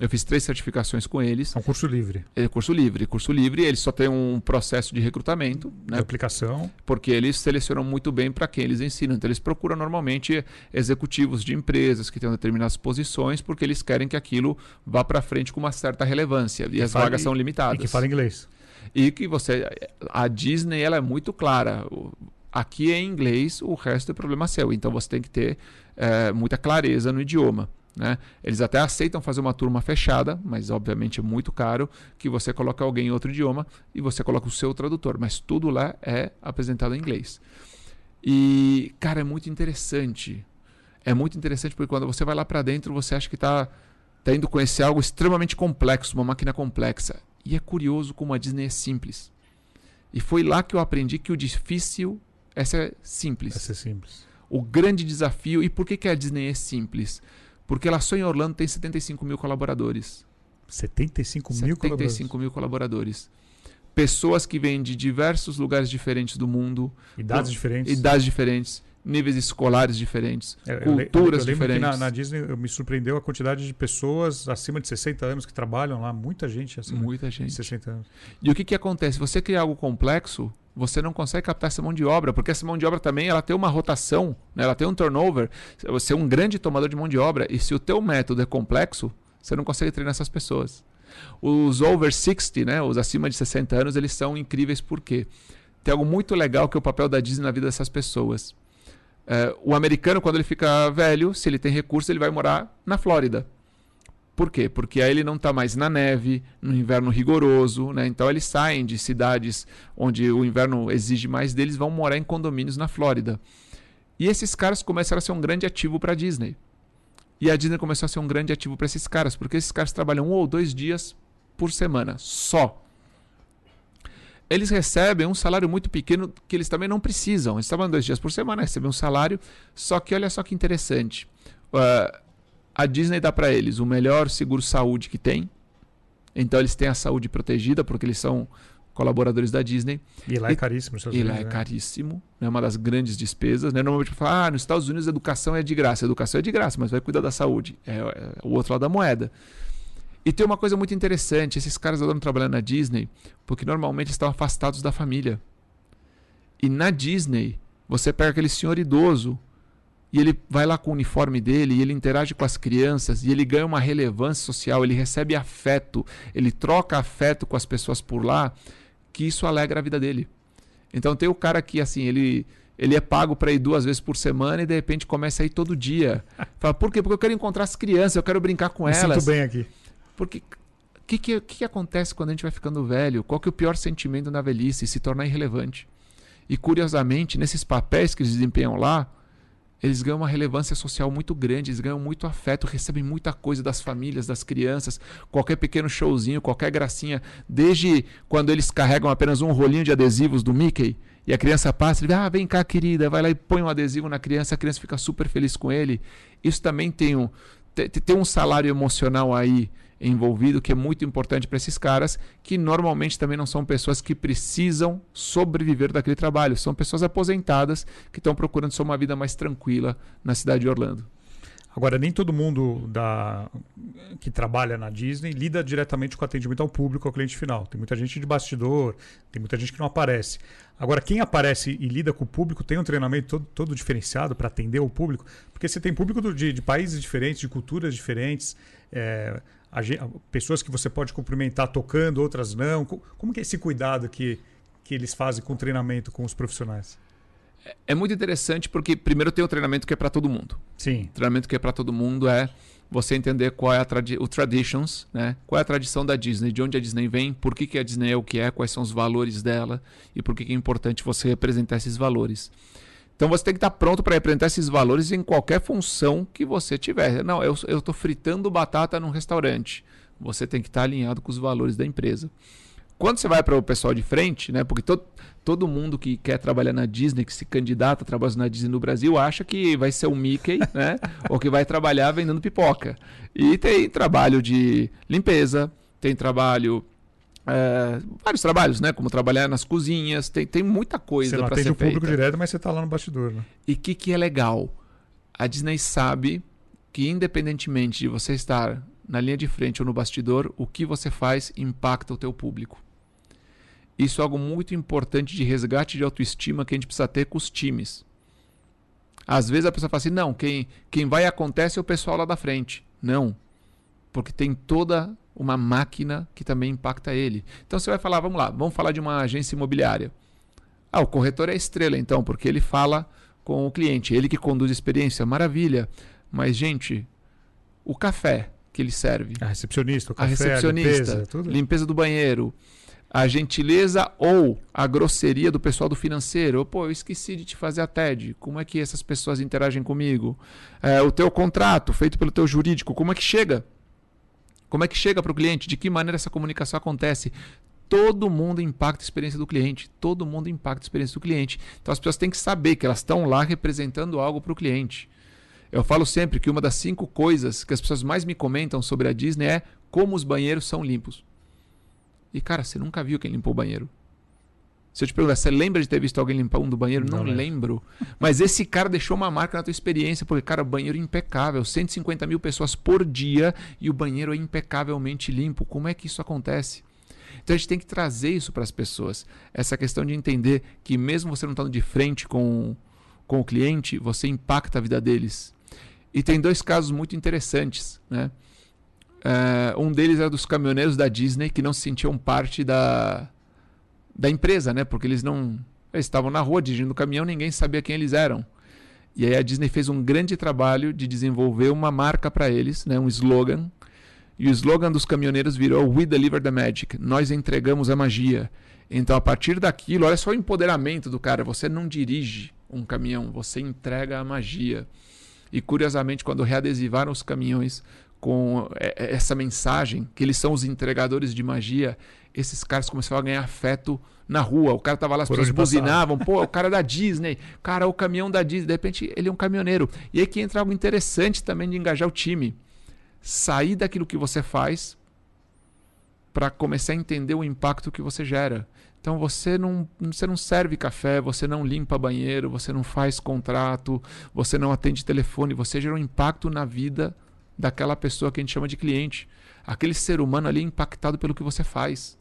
Eu fiz três certificações com eles. É um curso livre. É curso livre. Curso livre, eles só têm um processo de recrutamento. Né? De aplicação. Porque eles selecionam muito bem para quem eles ensinam. Então, eles procuram normalmente executivos de empresas que tenham determinadas posições, porque eles querem que aquilo vá para frente com uma certa relevância. E, e as vagas são limitadas. E que fala inglês. E que você. A Disney ela é muito clara. Aqui é em inglês, o resto é problema seu. Então você tem que ter é, muita clareza no idioma. Né? Eles até aceitam fazer uma turma fechada, mas obviamente é muito caro que você coloque alguém em outro idioma e você coloca o seu tradutor, mas tudo lá é apresentado em inglês. E, cara, é muito interessante. É muito interessante porque quando você vai lá para dentro, você acha que está tá indo conhecer algo extremamente complexo, uma máquina complexa. E é curioso como a Disney é simples. E foi lá que eu aprendi que o difícil é ser simples. É ser simples. O grande desafio. E por que, que a Disney é simples? Porque ela só em Orlando tem 75 mil colaboradores. 75 mil 75 mil colaboradores. Pessoas que vêm de diversos lugares diferentes do mundo. Idades diferentes. Idades diferentes. Níveis escolares diferentes. É, culturas eu, eu diferentes. Na, na, Disney me surpreendeu a quantidade de pessoas acima de 60 anos que trabalham lá. Muita gente acima Muita gente. de 60 anos. E o que, que acontece? Você cria algo complexo, você não consegue captar essa mão de obra, porque essa mão de obra também ela tem uma rotação, né? ela tem um turnover. Você é um grande tomador de mão de obra e se o teu método é complexo, você não consegue treinar essas pessoas. Os over 60, né, os acima de 60 anos, eles são incríveis porque tem algo muito legal que é o papel da Disney na vida dessas pessoas. É, o americano, quando ele fica velho, se ele tem recurso, ele vai morar na Flórida. Por quê? Porque aí ele não está mais na neve, no inverno rigoroso, né? Então eles saem de cidades onde o inverno exige mais deles, vão morar em condomínios na Flórida. E esses caras começaram a ser um grande ativo para a Disney. E a Disney começou a ser um grande ativo para esses caras, porque esses caras trabalham um ou dois dias por semana, só. Eles recebem um salário muito pequeno que eles também não precisam. Eles trabalham dois dias por semana, recebem um salário. Só que olha só que interessante. Uh, a Disney dá para eles o melhor seguro-saúde que tem. Então eles têm a saúde protegida porque eles são colaboradores da Disney. E lá é caríssimo. E Unidos, lá é né? caríssimo. É né? uma das grandes despesas. Né? Normalmente fala, ah, nos Estados Unidos a educação é de graça. A educação é de graça, mas vai cuidar da saúde. É, é o outro lado da moeda. E tem uma coisa muito interessante. Esses caras adoram trabalhar na Disney porque normalmente estão afastados da família. E na Disney, você pega aquele senhor idoso e ele vai lá com o uniforme dele, e ele interage com as crianças, e ele ganha uma relevância social, ele recebe afeto, ele troca afeto com as pessoas por lá, que isso alegra a vida dele. Então tem o cara que assim, ele ele é pago para ir duas vezes por semana e de repente começa a ir todo dia. Fala, por quê? Porque eu quero encontrar as crianças, eu quero brincar com Me elas. Sinto bem aqui. Porque o que, que, que, acontece quando a gente vai ficando velho? Qual que é o pior sentimento na velhice? Se tornar irrelevante. E curiosamente, nesses papéis que eles desempenham lá, eles ganham uma relevância social muito grande, eles ganham muito afeto, recebem muita coisa das famílias, das crianças, qualquer pequeno showzinho, qualquer gracinha, desde quando eles carregam apenas um rolinho de adesivos do Mickey e a criança passa, ele ah, vem cá, querida, vai lá e põe um adesivo na criança, a criança fica super feliz com ele. Isso também tem um, tem, um salário emocional aí envolvido que é muito importante para esses caras, que normalmente também não são pessoas que precisam sobreviver daquele trabalho, são pessoas aposentadas que estão procurando só uma vida mais tranquila na cidade de Orlando. Agora, nem todo mundo da, que trabalha na Disney lida diretamente com atendimento ao público, ao cliente final. Tem muita gente de bastidor, tem muita gente que não aparece. Agora, quem aparece e lida com o público tem um treinamento todo, todo diferenciado para atender o público, porque você tem público de, de países diferentes, de culturas diferentes. É, pessoas que você pode cumprimentar tocando, outras não. Como que é esse cuidado que, que eles fazem com o treinamento com os profissionais? É, muito interessante porque primeiro tem o treinamento que é para todo mundo. Sim. O treinamento que é para todo mundo é você entender qual é a tradi o traditions, né? Qual é a tradição da Disney, de onde a Disney vem, por que, que a Disney é o que é, quais são os valores dela e por que, que é importante você representar esses valores. Então você tem que estar pronto para representar esses valores em qualquer função que você tiver. Não, eu estou fritando batata num restaurante. Você tem que estar alinhado com os valores da empresa. Quando você vai para o pessoal de frente, né? Porque todo, todo mundo que quer trabalhar na Disney, que se candidata a trabalhar na Disney no Brasil, acha que vai ser o Mickey, né? Ou que vai trabalhar vendendo pipoca. E tem trabalho de limpeza, tem trabalho é, vários trabalhos, né? Como trabalhar nas cozinhas, tem, tem muita coisa para ser feita. Você não atende o público direto, mas você está lá no bastidor, né? E o que, que é legal? A Disney sabe que independentemente de você estar na linha de frente ou no bastidor, o que você faz impacta o teu público. Isso é algo muito importante de resgate de autoestima que a gente precisa ter com os times. Às vezes a pessoa fala assim: não, quem, quem vai acontece é o pessoal lá da frente. Não. Porque tem toda uma máquina que também impacta ele. Então você vai falar: vamos lá, vamos falar de uma agência imobiliária. Ah, o corretor é a estrela, então, porque ele fala com o cliente, ele que conduz a experiência. Maravilha. Mas, gente, o café que ele serve. A recepcionista, o café, a recepcionista, a limpeza, limpeza do banheiro a gentileza ou a grosseria do pessoal do financeiro. Pô, eu esqueci de te fazer a TED. Como é que essas pessoas interagem comigo? É, o teu contrato feito pelo teu jurídico, como é que chega? Como é que chega para o cliente? De que maneira essa comunicação acontece? Todo mundo impacta a experiência do cliente. Todo mundo impacta a experiência do cliente. Então as pessoas têm que saber que elas estão lá representando algo para o cliente. Eu falo sempre que uma das cinco coisas que as pessoas mais me comentam sobre a Disney é como os banheiros são limpos. E, cara, você nunca viu quem limpou o banheiro. Se eu te perguntar, você lembra de ter visto alguém limpar um do banheiro? Não, Não lembro. Mas esse cara deixou uma marca na tua experiência, porque, cara, banheiro impecável, 150 mil pessoas por dia e o banheiro é impecavelmente limpo. Como é que isso acontece? Então a gente tem que trazer isso para as pessoas. Essa questão de entender que mesmo você não estando de frente com, com o cliente, você impacta a vida deles. E tem dois casos muito interessantes, né? Uh, um deles era dos caminhoneiros da Disney que não se sentiam parte da, da empresa, né? Porque eles não. Eles estavam na rua dirigindo o caminhão, ninguém sabia quem eles eram. E aí a Disney fez um grande trabalho de desenvolver uma marca para eles, né? um slogan. E o slogan dos caminhoneiros virou We Deliver the Magic. Nós entregamos a magia. Então, a partir daquilo, olha só o empoderamento do cara. Você não dirige um caminhão, você entrega a magia. E curiosamente, quando readesivaram os caminhões com é, é, essa mensagem, que eles são os entregadores de magia, esses caras começaram a ganhar afeto na rua. O cara tava lá, as Por pessoas buzinavam, pô, o cara é da Disney, cara, o caminhão da Disney. De repente, ele é um caminhoneiro. E aí que entra algo interessante também de engajar o time. Sair daquilo que você faz para começar a entender o impacto que você gera. Então você não, você não serve café, você não limpa banheiro, você não faz contrato, você não atende telefone, você gera um impacto na vida daquela pessoa que a gente chama de cliente. Aquele ser humano ali impactado pelo que você faz.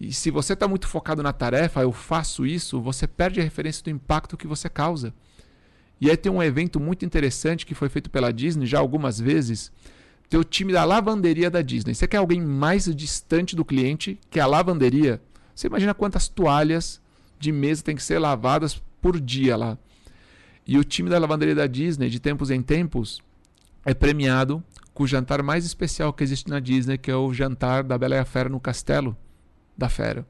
E se você está muito focado na tarefa, eu faço isso, você perde a referência do impacto que você causa. E aí tem um evento muito interessante que foi feito pela Disney já algumas vezes. Tem o time da lavanderia da Disney. Você quer alguém mais distante do cliente que a lavanderia? Você imagina quantas toalhas de mesa tem que ser lavadas por dia lá. E o time da lavanderia da Disney, de tempos em tempos, é premiado com o jantar mais especial que existe na Disney, que é o jantar da Bela e a Fera no castelo da Fera.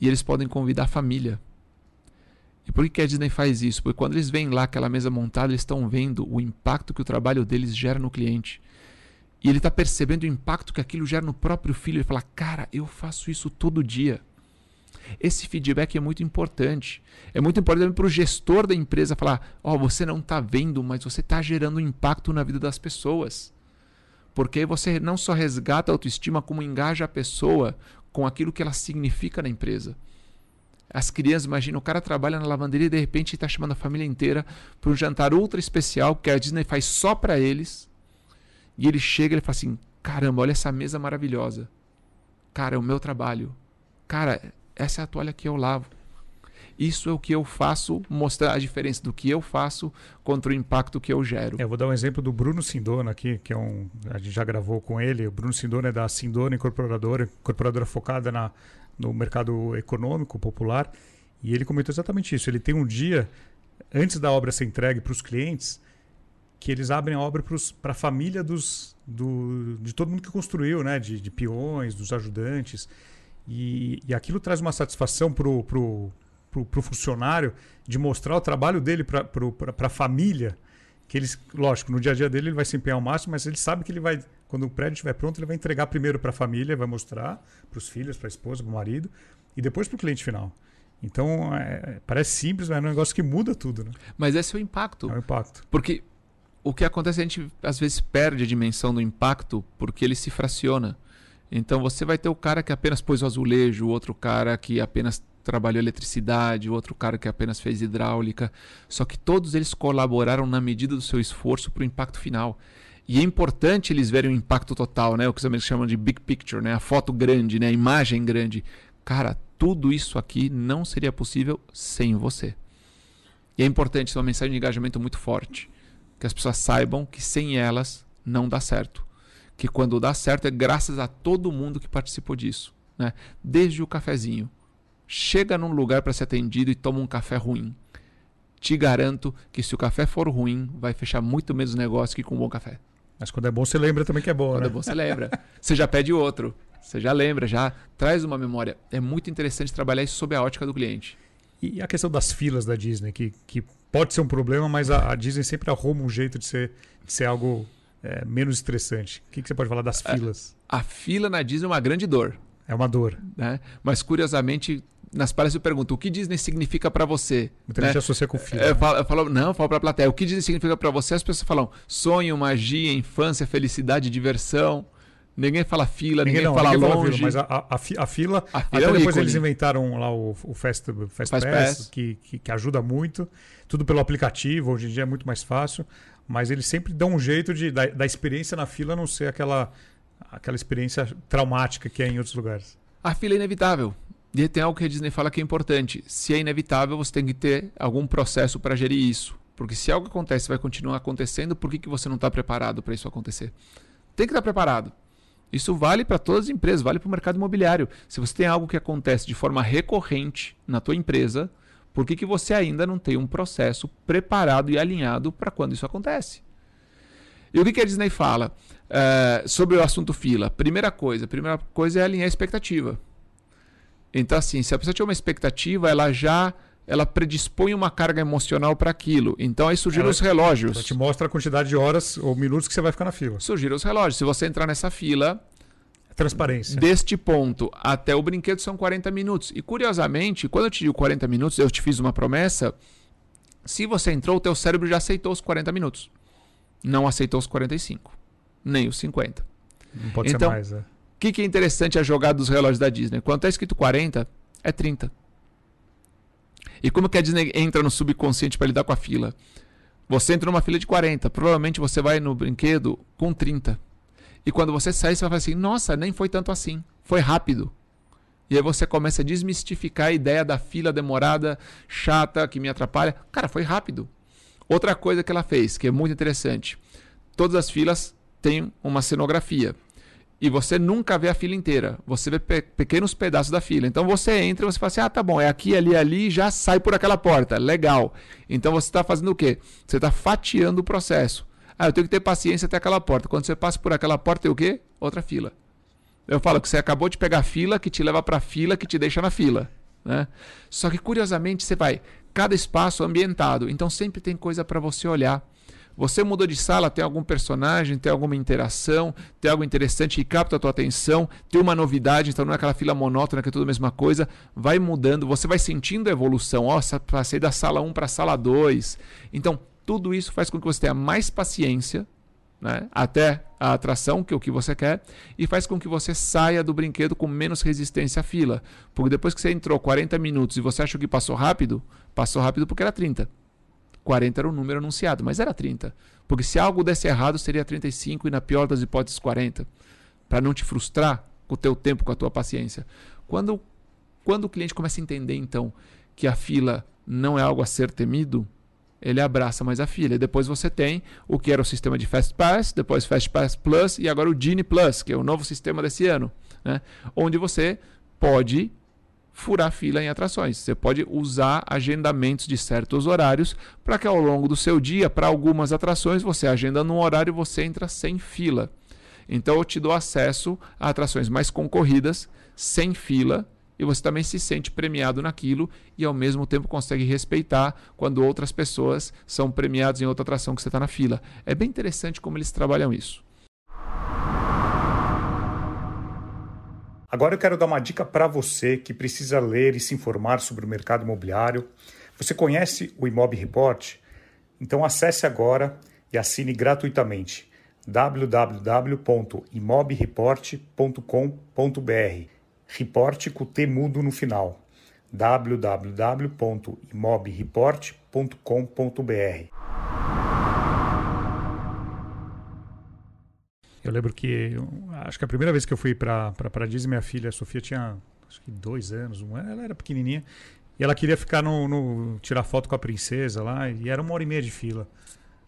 E eles podem convidar a família. E por que a Disney faz isso? Porque quando eles veem lá aquela mesa montada, eles estão vendo o impacto que o trabalho deles gera no cliente. E ele está percebendo o impacto que aquilo gera no próprio filho. Ele fala: Cara, eu faço isso todo dia. Esse feedback é muito importante. É muito importante para o gestor da empresa falar: Ó, oh, você não está vendo, mas você está gerando impacto na vida das pessoas. Porque você não só resgata a autoestima, como engaja a pessoa com aquilo que ela significa na empresa. As crianças, imagina, o cara trabalha na lavanderia e de repente está chamando a família inteira para um jantar ultra especial que a Disney faz só para eles. E ele chega e fala assim: caramba, olha essa mesa maravilhosa. Cara, é o meu trabalho. Cara, essa é a toalha que eu lavo. Isso é o que eu faço, mostrar a diferença do que eu faço contra o impacto que eu gero. É, eu vou dar um exemplo do Bruno Sindona aqui, que é um. A gente já gravou com ele. O Bruno Sindona é da Sindona Incorporadora, incorporadora focada na, no mercado econômico popular. E ele comentou exatamente isso. Ele tem um dia, antes da obra ser entregue para os clientes, que eles abrem a obra para a família dos, do, de todo mundo que construiu, né? De, de peões, dos ajudantes. E, e aquilo traz uma satisfação para o pro, pro, pro funcionário de mostrar o trabalho dele para a família. Que eles, lógico, no dia a dia dele ele vai se empenhar ao máximo, mas ele sabe que ele vai, quando o prédio estiver pronto, ele vai entregar primeiro para a família, vai mostrar para os filhos, para a esposa, para o marido, e depois para o cliente final. Então, é, parece simples, mas é um negócio que muda tudo. Né? Mas esse é o impacto. É o impacto. Porque o que acontece, é a gente às vezes perde a dimensão do impacto porque ele se fraciona. Então você vai ter o cara que apenas pôs o azulejo, o outro cara que apenas trabalhou eletricidade, o outro cara que apenas fez hidráulica. Só que todos eles colaboraram na medida do seu esforço para o impacto final. E é importante eles verem o impacto total, né? O que os americanos chamam de big picture, né? A foto grande, né? A imagem grande. Cara, tudo isso aqui não seria possível sem você. E é importante, é uma mensagem de engajamento muito forte. Que as pessoas saibam que sem elas não dá certo. Que quando dá certo é graças a todo mundo que participou disso. Né? Desde o cafezinho. Chega num lugar para ser atendido e toma um café ruim. Te garanto que se o café for ruim, vai fechar muito menos negócio que com um bom café. Mas quando é bom, você lembra também que é bom, quando né? é bom, você lembra. você já pede outro. Você já lembra, já traz uma memória. É muito interessante trabalhar isso sob a ótica do cliente. E a questão das filas da Disney, que, que pode ser um problema, mas a, a Disney sempre arruma um jeito de ser, de ser algo é, menos estressante. O que, que, você pode falar das é, filas? A, a, fila na Disney é uma grande dor. É uma dor. Né? Mas, curiosamente, nas palestras eu pergunto, o que Disney significa para você? Muita né? gente associa com fila. Eu né? falo, eu falo, não, eu falo para a plateia, o que Disney significa para você? As pessoas falam sonho, magia, infância, felicidade, diversão. Ninguém fala fila, ninguém, ninguém não, fala ninguém longe. Fila, mas a, a, a, fila, a fila até é depois eles inventaram lá o, o Fast, Fast, Fast Pass, Pass. Que, que, que, ajuda muito. Tudo pelo aplicativo, hoje em dia é muito mais fácil. Mas eles sempre dão um jeito de, da, da experiência na fila não ser aquela, aquela experiência traumática que é em outros lugares. A fila é inevitável. E tem algo que a Disney fala que é importante. Se é inevitável, você tem que ter algum processo para gerir isso. Porque se algo acontece vai continuar acontecendo, por que, que você não está preparado para isso acontecer? Tem que estar tá preparado. Isso vale para todas as empresas, vale para o mercado imobiliário. Se você tem algo que acontece de forma recorrente na tua empresa, por que, que você ainda não tem um processo preparado e alinhado para quando isso acontece? E o que, que a Disney fala uh, sobre o assunto fila? Primeira coisa, primeira coisa é alinhar a expectativa. Então, assim, se a pessoa tinha uma expectativa, ela já ela predispõe uma carga emocional para aquilo. Então aí surgiram ela, os relógios. Ela te mostra a quantidade de horas ou minutos que você vai ficar na fila. Surgiram os relógios. Se você entrar nessa fila. Transparência. Deste ponto até o brinquedo são 40 minutos. E curiosamente, quando eu te digo 40 minutos, eu te fiz uma promessa. Se você entrou, o teu cérebro já aceitou os 40 minutos. Não aceitou os 45. Nem os 50. Não pode então, ser mais, né? O que, que é interessante a jogada dos relógios da Disney? Quando está escrito 40, é 30. E como que a Disney entra no subconsciente para lidar com a fila? Você entra numa fila de 40, provavelmente você vai no brinquedo com 30. E quando você sai, você vai falar assim: nossa, nem foi tanto assim. Foi rápido. E aí você começa a desmistificar a ideia da fila demorada, chata, que me atrapalha. Cara, foi rápido. Outra coisa que ela fez, que é muito interessante: todas as filas têm uma cenografia e você nunca vê a fila inteira. Você vê pe pequenos pedaços da fila. Então você entra e você fala assim: ah, tá bom, é aqui, ali, ali, já sai por aquela porta. Legal. Então você está fazendo o quê? Você está fatiando o processo. Ah, eu tenho que ter paciência até aquela porta. Quando você passa por aquela porta, tem o quê? Outra fila. Eu falo que você acabou de pegar a fila que te leva para a fila que te deixa na fila. Né? Só que curiosamente você vai, cada espaço ambientado, então sempre tem coisa para você olhar. Você mudou de sala, tem algum personagem, tem alguma interação, tem algo interessante que capta a tua atenção, tem uma novidade, então não é aquela fila monótona que é tudo a mesma coisa, vai mudando, você vai sentindo a evolução, ó, oh, passei da sala 1 para a sala 2. Então, tudo isso faz com que você tenha mais paciência, né? até a atração, que é o que você quer, e faz com que você saia do brinquedo com menos resistência à fila. Porque depois que você entrou 40 minutos e você achou que passou rápido, passou rápido porque era 30. 40 era o número anunciado, mas era 30. Porque se algo desse errado, seria 35 e na pior das hipóteses 40. Para não te frustrar com o teu tempo, com a tua paciência. Quando, quando o cliente começa a entender, então, que a fila não é algo a ser temido, ele abraça mais a fila. E depois você tem o que era o sistema de Fast Pass, depois Fast Pass Plus e agora o Genie Plus, que é o novo sistema desse ano, né? onde você pode furar fila em atrações. Você pode usar agendamentos de certos horários para que ao longo do seu dia, para algumas atrações, você agenda num horário e você entra sem fila. Então eu te dou acesso a atrações mais concorridas, sem fila, e você também se sente premiado naquilo e ao mesmo tempo consegue respeitar quando outras pessoas são premiadas em outra atração que você está na fila. É bem interessante como eles trabalham isso. Agora eu quero dar uma dica para você que precisa ler e se informar sobre o mercado imobiliário. Você conhece o Imob Report? Então acesse agora e assine gratuitamente www.imobreport.com.br. Report com T mudo no final. www.imobreport.com.br. Eu lembro que, acho que a primeira vez que eu fui para Disney, minha filha, Sofia, tinha acho que dois anos, ela era pequenininha, e ela queria ficar no, no, tirar foto com a princesa lá, e era uma hora e meia de fila.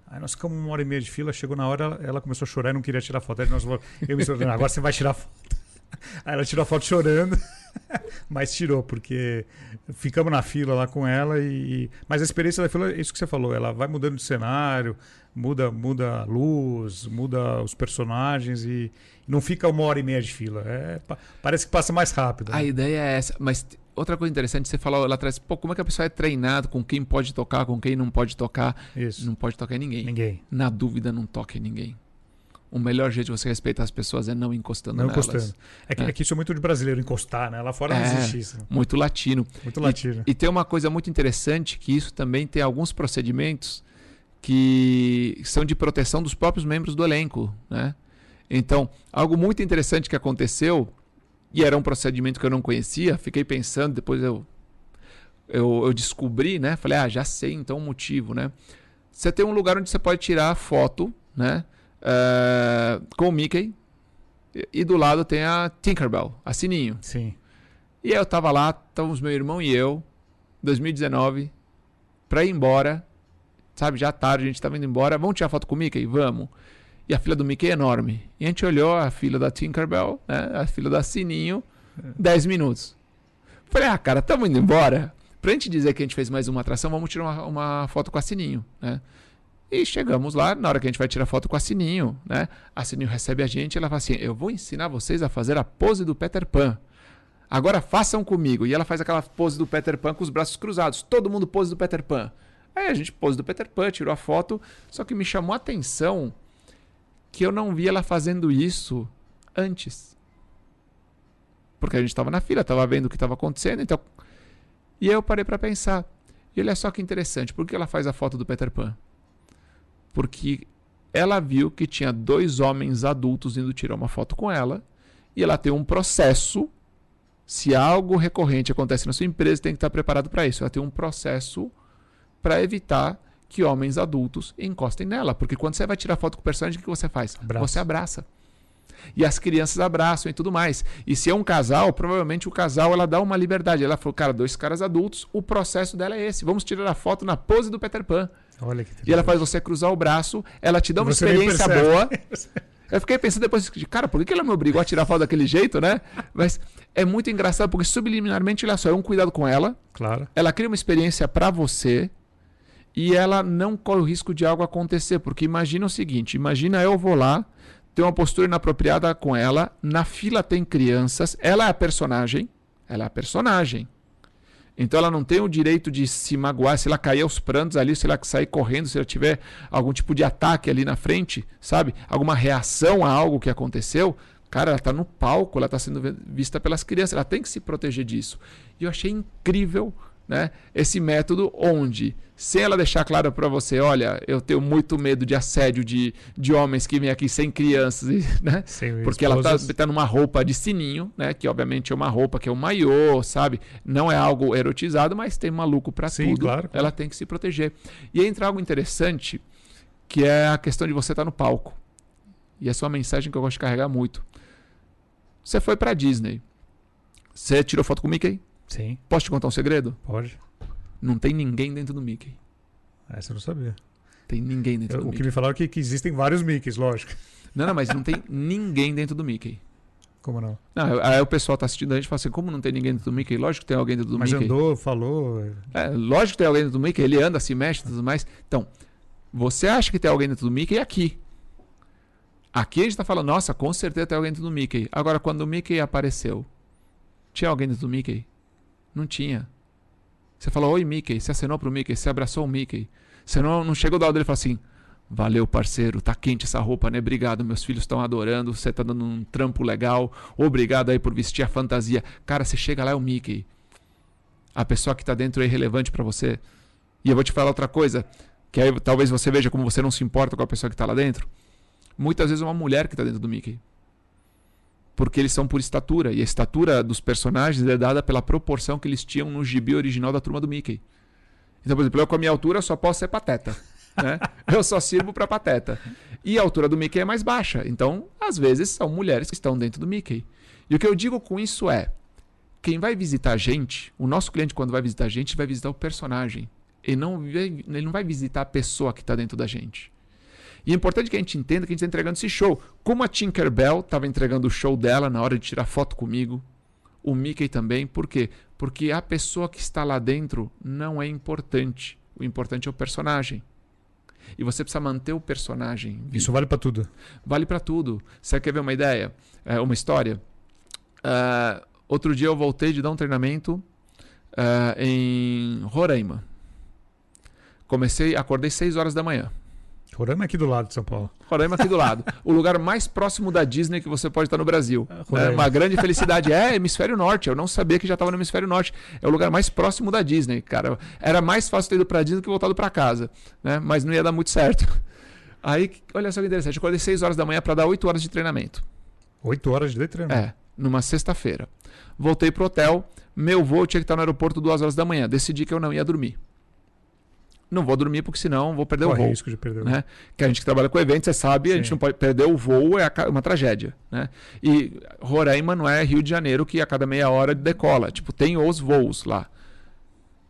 Aí nós ficamos uma hora e meia de fila, chegou na hora, ela, começou a chorar e não queria tirar foto. Aí nós eu me agora você vai tirar foto. Aí ela tirou a foto chorando, mas tirou, porque ficamos na fila lá com ela e. Mas a experiência da fila é isso que você falou, ela vai mudando de cenário, muda, muda a luz, muda os personagens e não fica uma hora e meia de fila. É, parece que passa mais rápido. Né? A ideia é essa, mas outra coisa interessante, você falou lá atrás, pô, como é que a pessoa é treinada com quem pode tocar, com quem não pode tocar? Isso. Não pode tocar em ninguém. Ninguém. Na dúvida, não toque em ninguém. O melhor jeito de você respeitar as pessoas é não encostando não nelas. encostando. É que, é. é que, isso é muito de brasileiro, encostar, né? Lá fora não é, existe isso. Muito latino. Muito latino. E, e tem uma coisa muito interessante, que isso também tem alguns procedimentos que são de proteção dos próprios membros do elenco, né? Então, algo muito interessante que aconteceu, e era um procedimento que eu não conhecia, fiquei pensando, depois eu, eu, eu descobri, né? Falei, ah, já sei então o motivo, né? Você tem um lugar onde você pode tirar foto, né? Uh, com o Mickey. E, e do lado tem a Tinkerbell, a Sininho. Sim. E aí eu tava lá, estávamos meu irmão e eu, 2019, pra ir embora. Sabe, já tarde, a gente tava indo embora. Vamos tirar foto com o Mickey? Vamos. E a fila do Mickey é enorme. E a gente olhou a fila da Tinkerbell, né? A fila da Sininho, 10 minutos. Falei, ah, cara, estamos indo embora. Pra gente dizer que a gente fez mais uma atração, vamos tirar uma, uma foto com a Sininho, né? E chegamos lá, na hora que a gente vai tirar foto com a Sininho, né? A Sininho recebe a gente e ela fala assim: Eu vou ensinar vocês a fazer a pose do Peter Pan. Agora façam comigo. E ela faz aquela pose do Peter Pan com os braços cruzados. Todo mundo pose do Peter Pan. Aí a gente pose do Peter Pan, tirou a foto. Só que me chamou a atenção que eu não vi ela fazendo isso antes. Porque a gente estava na fila, estava vendo o que estava acontecendo. Então... E aí eu parei para pensar. E olha só que interessante. Por que ela faz a foto do Peter Pan? Porque ela viu que tinha dois homens adultos indo tirar uma foto com ela e ela tem um processo. Se algo recorrente acontece na sua empresa, tem que estar preparado para isso. Ela tem um processo para evitar que homens adultos encostem nela. Porque quando você vai tirar foto com o personagem, o que você faz? Abraço. Você abraça. E as crianças abraçam e tudo mais. E se é um casal, provavelmente o casal ela dá uma liberdade. Ela falou, cara, dois caras adultos, o processo dela é esse. Vamos tirar a foto na pose do Peter Pan. Olha que e ela faz você cruzar o braço, ela te dá uma experiência boa. Eu fiquei pensando depois, cara, por que ela me obrigou a tirar foto daquele jeito, né? Mas é muito engraçado porque subliminarmente, olha só, é um cuidado com ela. Claro. Ela cria uma experiência para você e ela não corre o risco de algo acontecer, porque imagina o seguinte, imagina eu vou lá, ter uma postura inapropriada com ela, na fila tem crianças, ela é a personagem, ela é a personagem. Então ela não tem o direito de se magoar, se ela cair aos prantos ali, se ela sair correndo, se ela tiver algum tipo de ataque ali na frente, sabe? Alguma reação a algo que aconteceu. Cara, ela está no palco, ela está sendo vista pelas crianças, ela tem que se proteger disso. E eu achei incrível né, esse método onde, sem ela deixar claro para você, olha, eu tenho muito medo de assédio de, de homens que vêm aqui sem crianças, né? Sem porque esposas. ela está tá numa roupa de sininho, né, que obviamente é uma roupa que é um maiô, sabe? Não é algo erotizado, mas tem maluco para tudo. Claro. Ela tem que se proteger. E entra algo interessante, que é a questão de você estar tá no palco. E essa é uma mensagem que eu gosto de carregar muito. Você foi para Disney. Você tirou foto com o Mickey? Sim. Posso te contar um segredo? Pode. Não tem ninguém dentro do Mickey. Essa eu não sabia. Tem ninguém dentro eu, do o Mickey. O que me falaram é que, que existem vários Mickeys, lógico. Não, não, mas não tem ninguém dentro do Mickey. Como não? não? Aí o pessoal tá assistindo a gente e fala assim, como não tem ninguém dentro do Mickey? Lógico que tem alguém dentro do mas Mickey. Mas andou, falou... É, lógico que tem alguém dentro do Mickey, ele anda, se mexe e tudo mais. Então, você acha que tem alguém dentro do Mickey aqui. Aqui a gente tá falando, nossa, com certeza tem alguém dentro do Mickey. Agora, quando o Mickey apareceu, tinha alguém dentro do Mickey? Não tinha. Você falou, oi Mickey, você acenou pro Mickey, você abraçou o Mickey. Você não, não chegou do lado dele e falou assim, valeu parceiro, tá quente essa roupa, né? Obrigado, meus filhos estão adorando, você tá dando um trampo legal, obrigado aí por vestir a fantasia. Cara, você chega lá é o Mickey. A pessoa que tá dentro é irrelevante para você. E eu vou te falar outra coisa, que aí talvez você veja como você não se importa com a pessoa que tá lá dentro. Muitas vezes é uma mulher que tá dentro do Mickey porque eles são por estatura. E a estatura dos personagens é dada pela proporção que eles tinham no gibi original da turma do Mickey. Então, por exemplo, eu com a minha altura só posso ser pateta. Né? Eu só sirvo para Pateta. E a altura do Mickey é mais baixa. Então, às vezes, são mulheres que estão dentro do Mickey. E o que eu digo com isso é: quem vai visitar a gente, o nosso cliente, quando vai visitar a gente, vai visitar o personagem. Ele não, ele não vai visitar a pessoa que está dentro da gente. E é importante que a gente entenda que a gente está entregando esse show. Como a Tinkerbell estava entregando o show dela na hora de tirar foto comigo, o Mickey também. Por quê? Porque a pessoa que está lá dentro não é importante. O importante é o personagem. E você precisa manter o personagem. Vivo. Isso vale para tudo. Vale para tudo. Você quer ver uma ideia? É, uma história? Uh, outro dia eu voltei de dar um treinamento uh, em Roraima. Comecei, acordei 6 horas da manhã. Roraima é aqui do lado de São Paulo. Roraima aqui do lado. o lugar mais próximo da Disney que você pode estar no Brasil. É, é uma grande felicidade. É, hemisfério norte. Eu não sabia que já estava no hemisfério norte. É o lugar mais próximo da Disney, cara. Era mais fácil ter ido para Disney que voltado para casa, né? Mas não ia dar muito certo. Aí, olha só que interessante. Eu acordei 6 horas da manhã para dar 8 horas de treinamento. 8 horas de treinamento? É, numa sexta-feira. Voltei pro hotel. Meu voo tinha que estar no aeroporto 2 horas da manhã. Decidi que eu não ia dormir não vou dormir porque senão vou perder Corre o voo. risco de perder o né? Que a gente que trabalha com eventos, você sabe, Sim. a gente não pode perder o voo é uma tragédia, né? E Roraima não é Rio de Janeiro que a cada meia hora decola, tipo, tem os voos lá.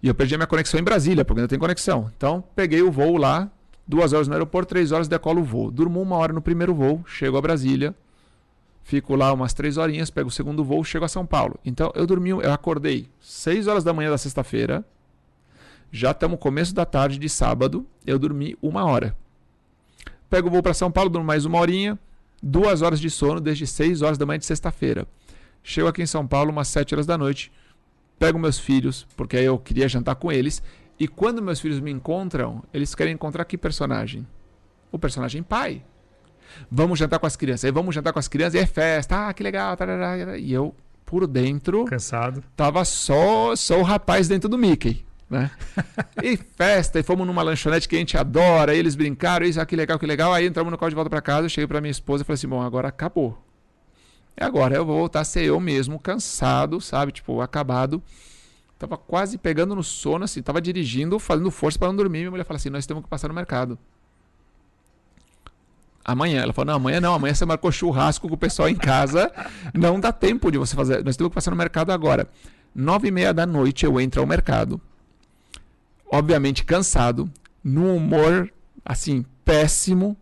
E eu perdi a minha conexão em Brasília, porque ainda tem conexão. Então, peguei o voo lá, duas horas no aeroporto, três horas decolo o voo. Durmo uma hora no primeiro voo, chego a Brasília, fico lá umas três horinhas, pego o segundo voo, chego a São Paulo. Então, eu dormi, eu acordei seis horas da manhã da sexta-feira, já estamos no começo da tarde de sábado, eu dormi uma hora. Pego o voo para São Paulo, durmo mais uma horinha, duas horas de sono desde 6 horas da manhã de sexta-feira. Chego aqui em São Paulo umas 7 horas da noite, pego meus filhos, porque aí eu queria jantar com eles, e quando meus filhos me encontram, eles querem encontrar que personagem? O personagem pai. Vamos jantar com as crianças. Aí vamos jantar com as crianças e é festa. Ah, que legal. Tarará. E eu, por dentro. Cansado. Tava só, só o rapaz dentro do Mickey né? e festa, e fomos numa lanchonete que a gente adora, eles brincaram, isso, ah, que legal, que legal. Aí entramos no carro de volta para casa, cheguei para minha esposa e falei assim: bom, agora acabou. E agora eu vou voltar a ser eu mesmo, cansado, sabe? Tipo, acabado. Tava quase pegando no sono, assim, tava dirigindo, fazendo força para não dormir. Minha mulher falou assim: nós temos que passar no mercado. Amanhã. Ela falou: não, amanhã não, amanhã você marcou churrasco com o pessoal em casa. Não dá tempo de você fazer. Nós temos que passar no mercado agora. Nove e meia da noite eu entro ao mercado obviamente cansado, num humor assim péssimo,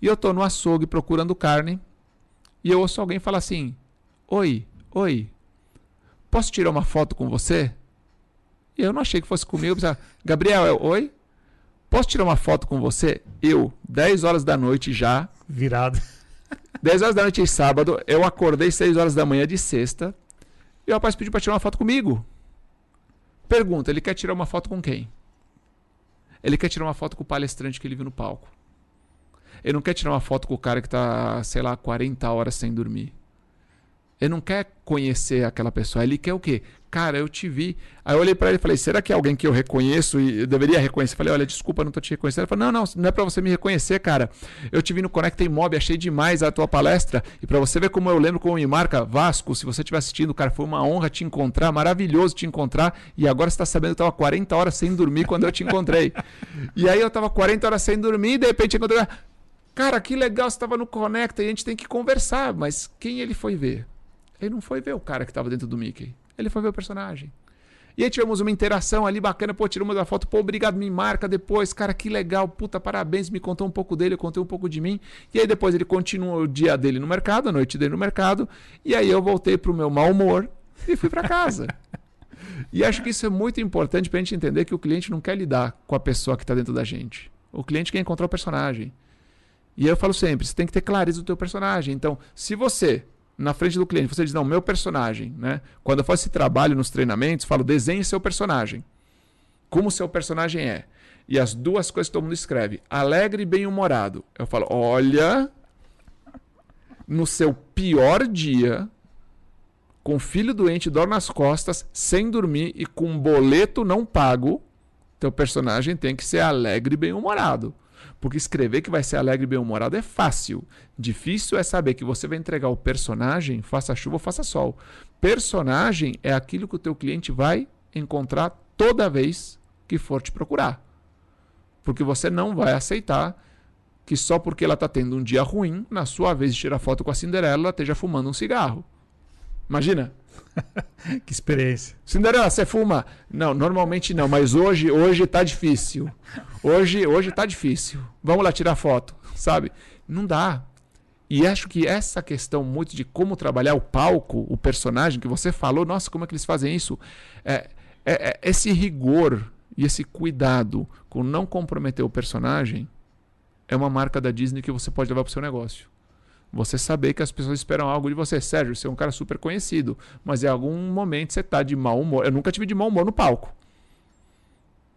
e eu tô no açougue procurando carne, e eu ouço alguém falar assim: "Oi, oi. Posso tirar uma foto com você?" E eu não achei que fosse comigo, eu pensava, Gabriel, é, oi? Posso tirar uma foto com você? Eu, 10 horas da noite já, virado. 10 horas da noite de sábado, eu acordei 6 horas da manhã de sexta, e o rapaz pediu para tirar uma foto comigo. Pergunta, ele quer tirar uma foto com quem? Ele quer tirar uma foto com o palestrante que ele viu no palco. Ele não quer tirar uma foto com o cara que está, sei lá, 40 horas sem dormir. Ele não quer conhecer aquela pessoa. Ele quer o quê? Cara, eu te vi. Aí eu olhei para ele e falei: será que é alguém que eu reconheço e eu deveria reconhecer? falei: olha, desculpa, não tô te reconhecendo. Ele falou: não, não, não é para você me reconhecer, cara. Eu te vi no Conecta Mob, achei demais a tua palestra. E para você ver como eu lembro, como me marca, Vasco, se você estiver assistindo, cara, foi uma honra te encontrar, maravilhoso te encontrar. E agora você está sabendo que eu tava 40 horas sem dormir quando eu te encontrei. e aí eu tava 40 horas sem dormir e de repente encontrei. Cara, que legal, você estava no Conecta e a gente tem que conversar. Mas quem ele foi ver? Ele não foi ver o cara que estava dentro do Mickey. Ele foi ver o personagem. E aí tivemos uma interação ali bacana, pô, tiramos uma foto, pô, obrigado, me marca depois, cara, que legal, puta, parabéns, me contou um pouco dele, eu contei um pouco de mim. E aí depois ele continuou o dia dele no mercado, a noite dele no mercado, e aí eu voltei pro meu mau humor e fui para casa. e acho que isso é muito importante pra gente entender que o cliente não quer lidar com a pessoa que está dentro da gente. O cliente quer encontrar o personagem. E eu falo sempre, você tem que ter clareza do teu personagem. Então, se você na frente do cliente. Você diz, não, meu personagem. Né? Quando eu faço esse trabalho nos treinamentos, falo, desenhe seu personagem. Como seu personagem é. E as duas coisas que todo mundo escreve. Alegre e bem-humorado. Eu falo, olha, no seu pior dia, com filho doente, dor nas costas, sem dormir e com boleto não pago, teu personagem tem que ser alegre e bem-humorado. Porque escrever que vai ser alegre e bem-humorado é fácil. Difícil é saber que você vai entregar o personagem, faça chuva ou faça sol. Personagem é aquilo que o teu cliente vai encontrar toda vez que for te procurar. Porque você não vai aceitar que só porque ela está tendo um dia ruim, na sua vez de tirar foto com a Cinderela, ela esteja fumando um cigarro. Imagina. que experiência. Cinderela, você fuma? Não, normalmente não, mas hoje, hoje tá difícil. Hoje, hoje tá difícil. Vamos lá tirar foto, sabe? Não dá. E acho que essa questão muito de como trabalhar o palco, o personagem que você falou, nossa, como é que eles fazem isso? É, é, é esse rigor e esse cuidado com não comprometer o personagem é uma marca da Disney que você pode levar para o seu negócio. Você saber que as pessoas esperam algo de você. Sérgio, você é um cara super conhecido, mas em algum momento você está de mau humor. Eu nunca tive de mau humor no palco.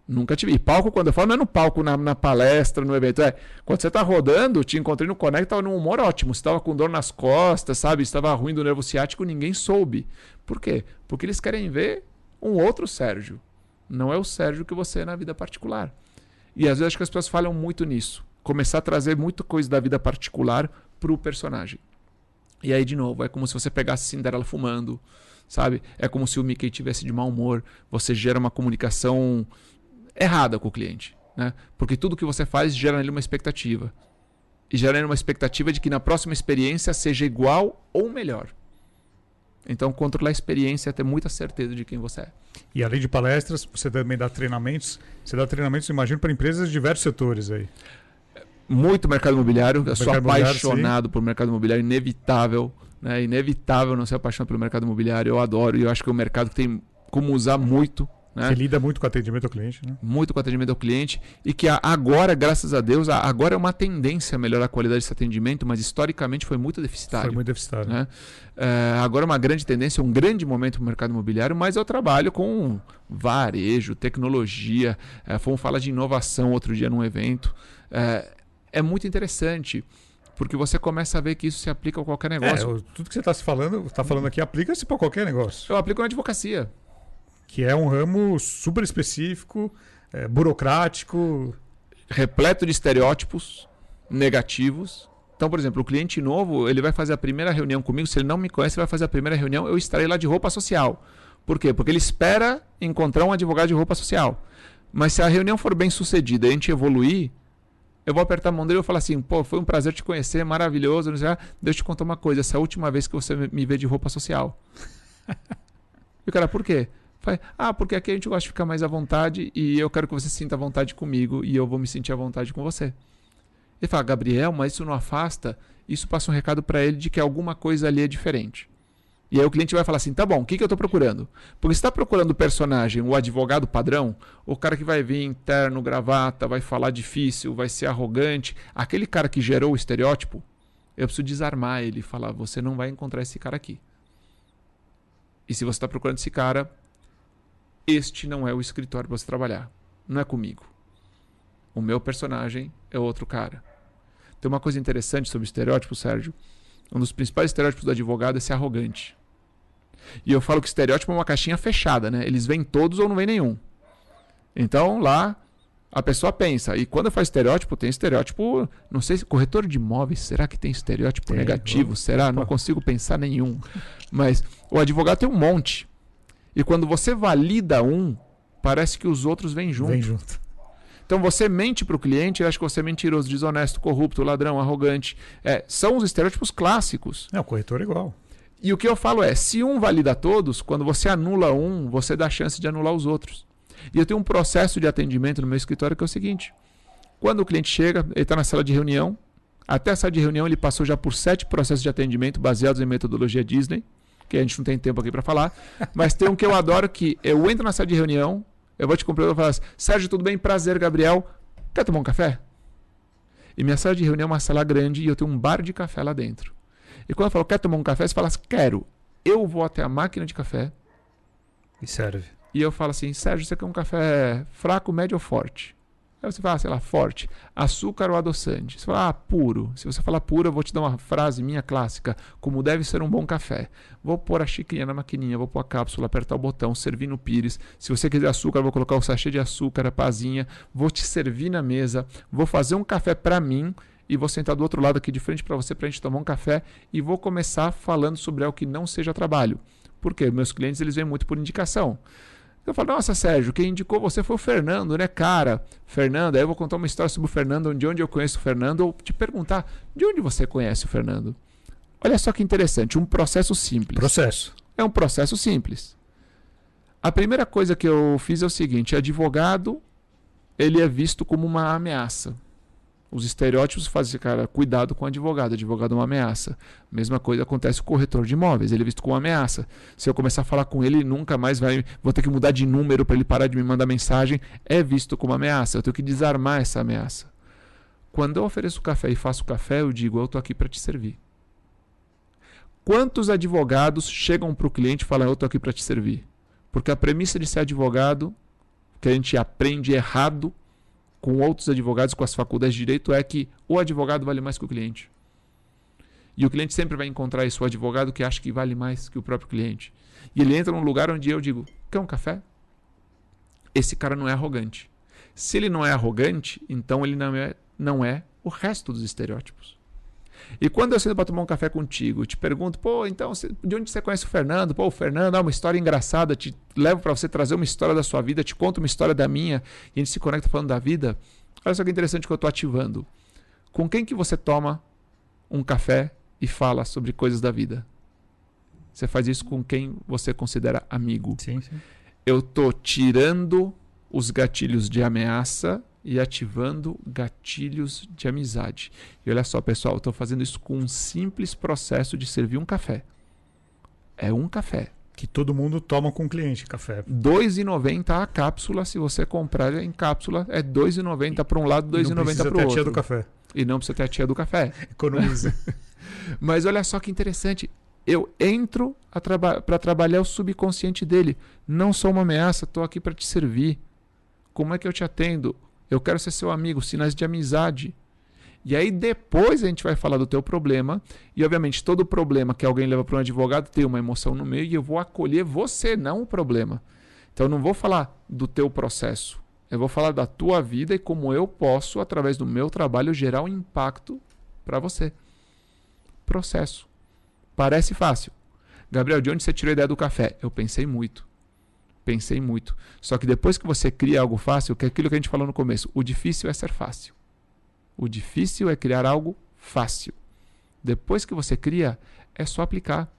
Nunca tive. E palco, quando eu falo, não é no palco, na, na palestra, no evento. É quando você está rodando, te encontrei no Connect, estava num humor ótimo. Você estava com dor nas costas, sabe? Estava ruim do nervo ciático, ninguém soube. Por quê? Porque eles querem ver um outro Sérgio. Não é o Sérgio que você é na vida particular. E às vezes acho que as pessoas falham muito nisso. Começar a trazer muita coisa da vida particular para o personagem. E aí, de novo, é como se você pegasse Cinderela fumando, sabe? É como se o Mickey tivesse de mau humor. Você gera uma comunicação errada com o cliente. Né? Porque tudo que você faz gera nele uma expectativa. E gera nele uma expectativa de que na próxima experiência seja igual ou melhor. Então, controlar a experiência é ter muita certeza de quem você é. E além de palestras, você também dá treinamentos. Você dá treinamentos, imagino, para empresas de diversos setores aí. Muito mercado imobiliário. Eu sou apaixonado por mercado imobiliário, inevitável. Né? Inevitável não ser apaixonado pelo mercado imobiliário. Eu adoro e eu acho que é um mercado que tem como usar muito né? Que lida muito com atendimento ao cliente, né? Muito com atendimento ao cliente. E que agora, graças a Deus, agora é uma tendência a melhorar a qualidade desse atendimento, mas historicamente foi muito deficitário. Foi muito deficitário. Né? É, agora é uma grande tendência, um grande momento para o mercado imobiliário, mas eu trabalho com varejo, tecnologia. É, fomos falar de inovação outro dia num evento. É, é muito interessante porque você começa a ver que isso se aplica a qualquer negócio. É, tudo que você está falando, tá falando aqui aplica-se para qualquer negócio. Eu aplico na advocacia que é um ramo super específico, é, burocrático. Repleto de estereótipos negativos. Então, por exemplo, o cliente novo, ele vai fazer a primeira reunião comigo, se ele não me conhece, ele vai fazer a primeira reunião, eu estarei lá de roupa social. Por quê? Porque ele espera encontrar um advogado de roupa social. Mas se a reunião for bem sucedida e a gente evoluir, eu vou apertar a mão dele e vou falar assim, pô, foi um prazer te conhecer, maravilhoso, não sei, deixa eu te contar uma coisa, essa é a última vez que você me vê de roupa social. e o cara, por quê? Fala, ah, porque aqui a gente gosta de ficar mais à vontade e eu quero que você sinta à vontade comigo e eu vou me sentir à vontade com você. Ele fala, Gabriel, mas isso não afasta. Isso passa um recado para ele de que alguma coisa ali é diferente. E aí o cliente vai falar assim: tá bom, o que, que eu estou procurando? Porque você está procurando o personagem, o advogado padrão, o cara que vai vir interno, gravata, vai falar difícil, vai ser arrogante, aquele cara que gerou o estereótipo, eu preciso desarmar ele e falar: você não vai encontrar esse cara aqui. E se você está procurando esse cara, este não é o escritório para você trabalhar. Não é comigo. O meu personagem é outro cara. Tem uma coisa interessante sobre estereótipo, Sérgio. Um dos principais estereótipos do advogado é ser arrogante. E eu falo que estereótipo é uma caixinha fechada, né? Eles vêm todos ou não vêm nenhum. Então lá a pessoa pensa. E quando faço estereótipo, tem estereótipo. Não sei se corretor de imóveis, será que tem estereótipo tem, negativo? Vamos. Será? Não consigo pensar nenhum. Mas o advogado tem um monte. E quando você valida um, parece que os outros vêm junto. Vem junto. Então você mente para o cliente, ele acha que você é mentiroso, desonesto, corrupto, ladrão, arrogante. É, são os estereótipos clássicos. É, o corretor é igual. E o que eu falo é, se um valida todos, quando você anula um, você dá chance de anular os outros. E eu tenho um processo de atendimento no meu escritório que é o seguinte: quando o cliente chega, ele está na sala de reunião, até a sala de reunião ele passou já por sete processos de atendimento baseados em metodologia Disney que a gente não tem tempo aqui para falar, mas tem um que eu adoro que eu entro na sala de reunião, eu vou te cumprimentar e falar assim, Sérgio, tudo bem? Prazer, Gabriel. Quer tomar um café? E minha sala de reunião é uma sala grande e eu tenho um bar de café lá dentro. E quando eu falo, quer tomar um café? Você fala assim, quero. Eu vou até a máquina de café. E serve. E eu falo assim, Sérgio, você quer um café fraco, médio ou forte? Aí você fala, sei lá, forte. Açúcar ou adoçante? Você fala, ah, puro. Se você falar puro, eu vou te dar uma frase minha clássica, como deve ser um bom café. Vou pôr a xicrinha na maquininha, vou pôr a cápsula, apertar o botão, servir no pires. Se você quiser açúcar, vou colocar o sachê de açúcar, a pazinha. Vou te servir na mesa. Vou fazer um café para mim e vou sentar do outro lado aqui de frente para você para a gente tomar um café e vou começar falando sobre algo que não seja trabalho. Por quê? Meus clientes eles vêm muito por indicação. Eu falo, nossa, Sérgio, quem indicou você foi o Fernando, né, cara? Fernando, aí eu vou contar uma história sobre o Fernando, de onde eu conheço o Fernando, ou te perguntar, de onde você conhece o Fernando? Olha só que interessante, um processo simples. Processo. É um processo simples. A primeira coisa que eu fiz é o seguinte: advogado, ele é visto como uma ameaça. Os estereótipos fazem, cara, cuidado com o advogado. Advogado é uma ameaça. Mesma coisa acontece com o corretor de imóveis. Ele é visto como ameaça. Se eu começar a falar com ele, nunca mais vai. Vou ter que mudar de número para ele parar de me mandar mensagem. É visto como ameaça. Eu tenho que desarmar essa ameaça. Quando eu ofereço café e faço café, eu digo: eu estou aqui para te servir. Quantos advogados chegam para o cliente e falam: eu estou aqui para te servir? Porque a premissa de ser advogado, que a gente aprende errado com outros advogados, com as faculdades de direito, é que o advogado vale mais que o cliente. E o cliente sempre vai encontrar esse advogado que acha que vale mais que o próprio cliente. E ele entra num lugar onde eu digo: quer um café? Esse cara não é arrogante. Se ele não é arrogante, então ele não é, não é o resto dos estereótipos. E quando eu sento para tomar um café contigo, te pergunto, pô, então, de onde você conhece o Fernando? Pô, o Fernando, é uma história engraçada, te levo para você trazer uma história da sua vida, te conto uma história da minha, e a gente se conecta falando da vida. Olha só que interessante que eu estou ativando. Com quem que você toma um café e fala sobre coisas da vida? Você faz isso com quem você considera amigo. Sim, sim. Eu estou tirando os gatilhos de ameaça e ativando gatilhos de amizade. E olha só, pessoal, estou fazendo isso com um simples processo de servir um café. É um café. Que todo mundo toma com o cliente, café. R$ 2,90 a cápsula, se você comprar em cápsula, é R$ 2,90 para um lado, R$ 2,90 para o outro. ter a tia do café. E não precisa ter a tia do café. Economiza. Mas olha só que interessante. Eu entro traba para trabalhar o subconsciente dele. Não sou uma ameaça, estou aqui para te servir. Como é que eu te atendo? Eu quero ser seu amigo, sinais de amizade. E aí depois a gente vai falar do teu problema. E obviamente todo problema que alguém leva para um advogado tem uma emoção no meio e eu vou acolher você, não o problema. Então eu não vou falar do teu processo. Eu vou falar da tua vida e como eu posso, através do meu trabalho, gerar um impacto para você. Processo. Parece fácil. Gabriel, de onde você tirou a ideia do café? Eu pensei muito pensei muito. Só que depois que você cria algo fácil, que é aquilo que a gente falou no começo, o difícil é ser fácil. O difícil é criar algo fácil. Depois que você cria, é só aplicar.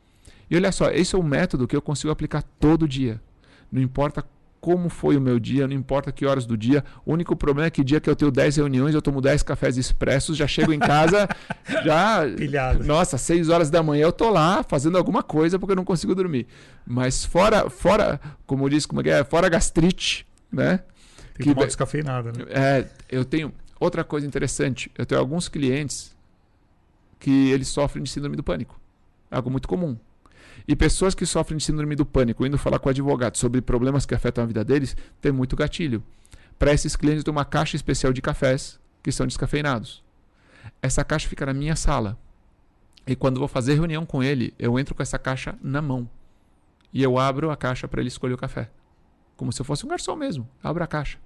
E olha só, esse é um método que eu consigo aplicar todo dia. Não importa como foi o meu dia, não importa que horas do dia. O único problema é que dia que eu tenho 10 reuniões, eu tomo 10 cafés expressos, já chego em casa, já. Pilhado. Nossa, 6 horas da manhã eu tô lá fazendo alguma coisa porque eu não consigo dormir. Mas fora, fora como diz, como é que é? Fora gastrite, né? Tem que tomar descafeinada, né? É, eu tenho. Outra coisa interessante, eu tenho alguns clientes que eles sofrem de síndrome do pânico. Algo muito comum. E pessoas que sofrem de síndrome do pânico, indo falar com o advogado sobre problemas que afetam a vida deles, tem muito gatilho. Para esses clientes, tem uma caixa especial de cafés que são descafeinados. Essa caixa fica na minha sala. E quando vou fazer reunião com ele, eu entro com essa caixa na mão. E eu abro a caixa para ele escolher o café. Como se eu fosse um garçom mesmo. Abro a caixa.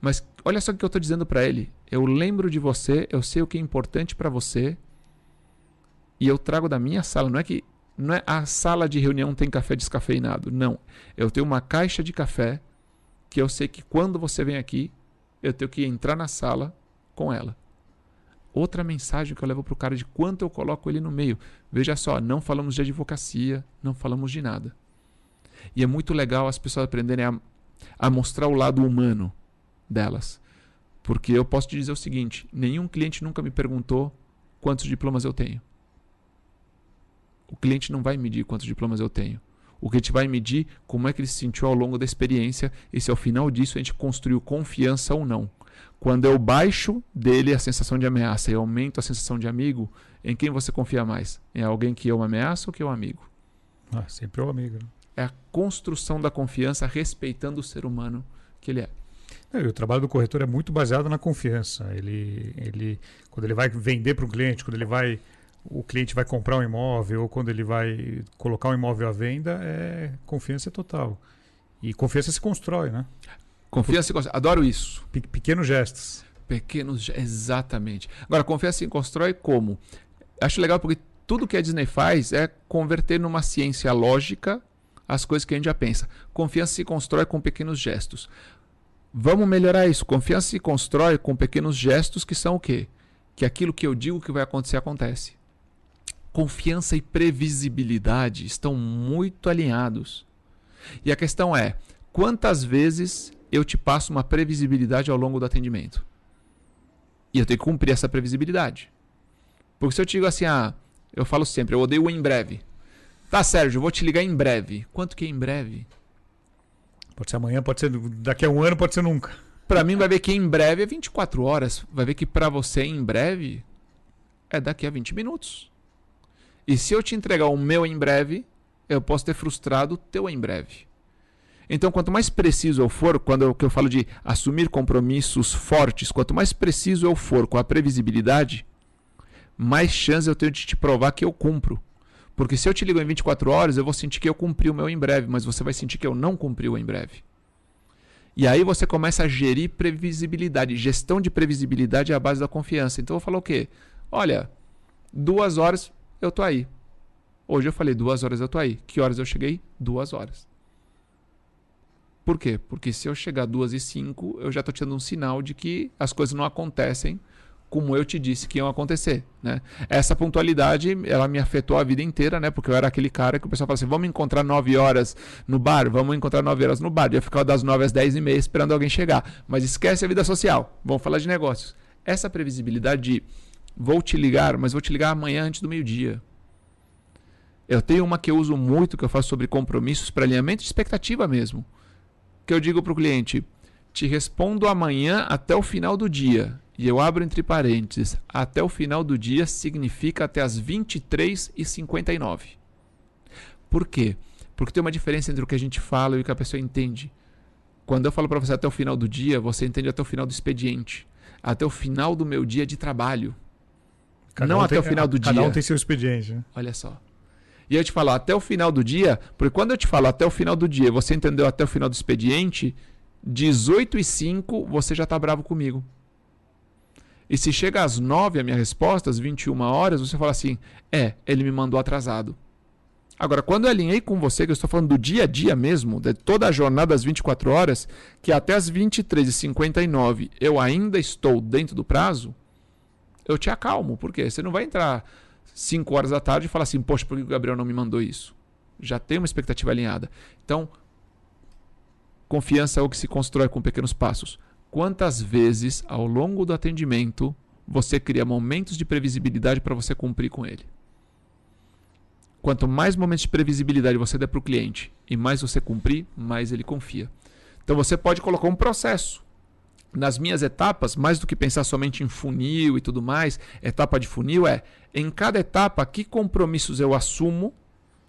Mas olha só o que eu estou dizendo para ele. Eu lembro de você, eu sei o que é importante para você. E eu trago da minha sala. Não é que não é a sala de reunião tem café descafeinado. Não. Eu tenho uma caixa de café que eu sei que quando você vem aqui, eu tenho que entrar na sala com ela. Outra mensagem que eu levo para o cara de quanto eu coloco ele no meio. Veja só, não falamos de advocacia, não falamos de nada. E é muito legal as pessoas aprenderem a, a mostrar o lado humano delas. Porque eu posso te dizer o seguinte: nenhum cliente nunca me perguntou quantos diplomas eu tenho. O cliente não vai medir quantos diplomas eu tenho. O que a gente vai medir como é que ele se sentiu ao longo da experiência e se ao final disso a gente construiu confiança ou não. Quando eu baixo dele a sensação de ameaça e aumento a sensação de amigo, em quem você confia mais? Em alguém que eu ameaço ou que eu amigo? Ah, sempre é o amigo. Né? É a construção da confiança respeitando o ser humano que ele é. É, o trabalho do corretor é muito baseado na confiança. Ele, ele, quando ele vai vender para o cliente, quando ele vai o cliente vai comprar um imóvel ou quando ele vai colocar um imóvel à venda, é confiança total. E confiança se constrói, né? Confiança se constrói. Adoro isso. Pe pequenos gestos. Pequenos exatamente. Agora, confiança se constrói como? Acho legal porque tudo que a Disney faz é converter numa ciência lógica as coisas que a gente já pensa. Confiança se constrói com pequenos gestos. Vamos melhorar isso. Confiança se constrói com pequenos gestos que são o quê? Que aquilo que eu digo que vai acontecer acontece. Confiança e previsibilidade estão muito alinhados. E a questão é: quantas vezes eu te passo uma previsibilidade ao longo do atendimento? E eu tenho que cumprir essa previsibilidade. Porque se eu te digo assim, ah, eu falo sempre, eu odeio o em breve. Tá, Sérgio, eu vou te ligar em breve. Quanto que é em breve? Pode ser amanhã, pode ser daqui a um ano, pode ser nunca. Para mim vai ver que em breve é 24 horas. Vai ver que para você em breve é daqui a 20 minutos. E se eu te entregar o meu em breve, eu posso ter frustrado o teu em breve. Então, quanto mais preciso eu for, quando eu, eu falo de assumir compromissos fortes, quanto mais preciso eu for com a previsibilidade, mais chance eu tenho de te provar que eu cumpro. Porque se eu te ligo em 24 horas, eu vou sentir que eu cumpri o meu em breve, mas você vai sentir que eu não cumpri o em breve. E aí você começa a gerir previsibilidade. Gestão de previsibilidade é a base da confiança. Então eu vou falar o quê? Olha, duas horas eu tô aí. Hoje eu falei duas horas eu tô aí. Que horas eu cheguei? Duas horas. Por quê? Porque se eu chegar duas e cinco, eu já estou te dando um sinal de que as coisas não acontecem como eu te disse que iam acontecer, né? Essa pontualidade, ela me afetou a vida inteira, né? Porque eu era aquele cara que o pessoal falava assim, vamos encontrar 9 horas no bar, vamos encontrar 9 horas no bar. Eu ficava das 9 às 10 e meia esperando alguém chegar. Mas esquece a vida social, vamos falar de negócios. Essa previsibilidade de vou te ligar, mas vou te ligar amanhã antes do meio-dia. Eu tenho uma que eu uso muito, que eu faço sobre compromissos para alinhamento de expectativa mesmo. Que eu digo para o cliente, te respondo amanhã até o final do dia e eu abro entre parênteses, até o final do dia significa até as 23h59. Por quê? Porque tem uma diferença entre o que a gente fala e o que a pessoa entende. Quando eu falo para você até o final do dia, você entende até o final do expediente. Até o final do meu dia de trabalho. Cada não um até tem, o final do cada dia. Cada um tem seu expediente. Né? Olha só. E eu te falo até o final do dia, porque quando eu te falo até o final do dia, você entendeu até o final do expediente, 18 e 5 você já está bravo comigo. E se chega às 9 a minha resposta, às 21 horas, você fala assim: é, ele me mandou atrasado. Agora, quando eu alinhei com você, que eu estou falando do dia a dia mesmo, de toda a jornada das 24 horas, que até as 23h59 eu ainda estou dentro do prazo, eu te acalmo. Por quê? Você não vai entrar 5 horas da tarde e falar assim: poxa, por que o Gabriel não me mandou isso? Já tem uma expectativa alinhada. Então, confiança é o que se constrói com pequenos passos quantas vezes ao longo do atendimento você cria momentos de previsibilidade para você cumprir com ele. Quanto mais momentos de previsibilidade você der para o cliente e mais você cumprir, mais ele confia. Então você pode colocar um processo. Nas minhas etapas, mais do que pensar somente em funil e tudo mais, etapa de funil é em cada etapa que compromissos eu assumo,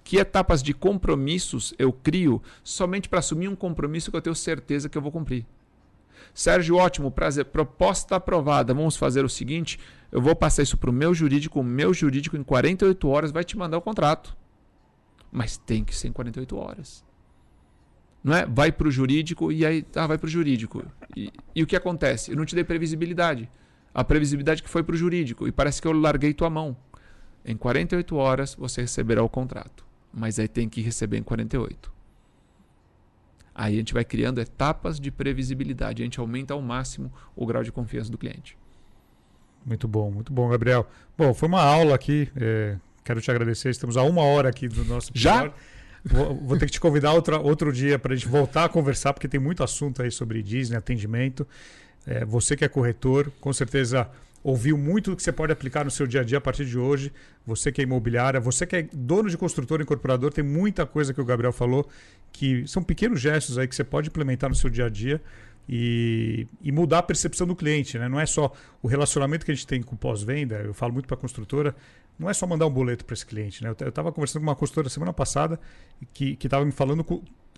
que etapas de compromissos eu crio somente para assumir um compromisso que eu tenho certeza que eu vou cumprir. Sérgio, ótimo, prazer. Proposta aprovada. Vamos fazer o seguinte: eu vou passar isso para o meu jurídico. O meu jurídico, em 48 horas, vai te mandar o contrato. Mas tem que ser em 48 horas. Não é? Vai para o jurídico e aí. Ah, vai para o jurídico. E, e o que acontece? Eu não te dei previsibilidade. A previsibilidade que foi para o jurídico. E parece que eu larguei tua mão. Em 48 horas você receberá o contrato. Mas aí tem que receber em 48. Aí a gente vai criando etapas de previsibilidade, a gente aumenta ao máximo o grau de confiança do cliente. Muito bom, muito bom, Gabriel. Bom, foi uma aula aqui. É, quero te agradecer. Estamos a uma hora aqui do nosso Já? Vou, vou, ter que te convidar outra, outro dia para a gente voltar a conversar, porque tem muito assunto aí sobre Disney, atendimento. É, você que é corretor, com certeza ouviu muito do que você pode aplicar no seu dia a dia a partir de hoje. Você que é imobiliária, você que é dono de construtor, incorporador, tem muita coisa que o Gabriel falou que são pequenos gestos aí que você pode implementar no seu dia a dia e, e mudar a percepção do cliente. Né? Não é só o relacionamento que a gente tem com pós-venda, eu falo muito para a construtora, não é só mandar um boleto para esse cliente. Né? Eu estava conversando com uma construtora semana passada que estava me falando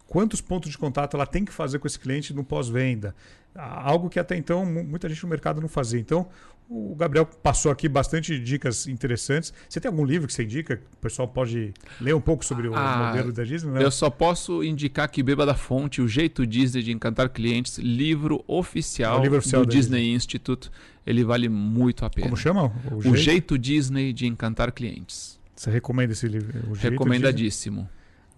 quantos pontos de contato ela tem que fazer com esse cliente no pós-venda. Algo que até então muita gente no mercado não fazia. Então, o Gabriel passou aqui bastante dicas interessantes. Você tem algum livro que você indica? Que o pessoal pode ler um pouco sobre o ah, modelo da Disney? Né? Eu só posso indicar que beba da fonte, o jeito Disney de encantar clientes, livro oficial, é livro oficial do Disney, Disney Institute. Ele vale muito a pena. Como chama? O jeito, o jeito Disney de encantar clientes. Você recomenda esse livro? Recomendadíssimo.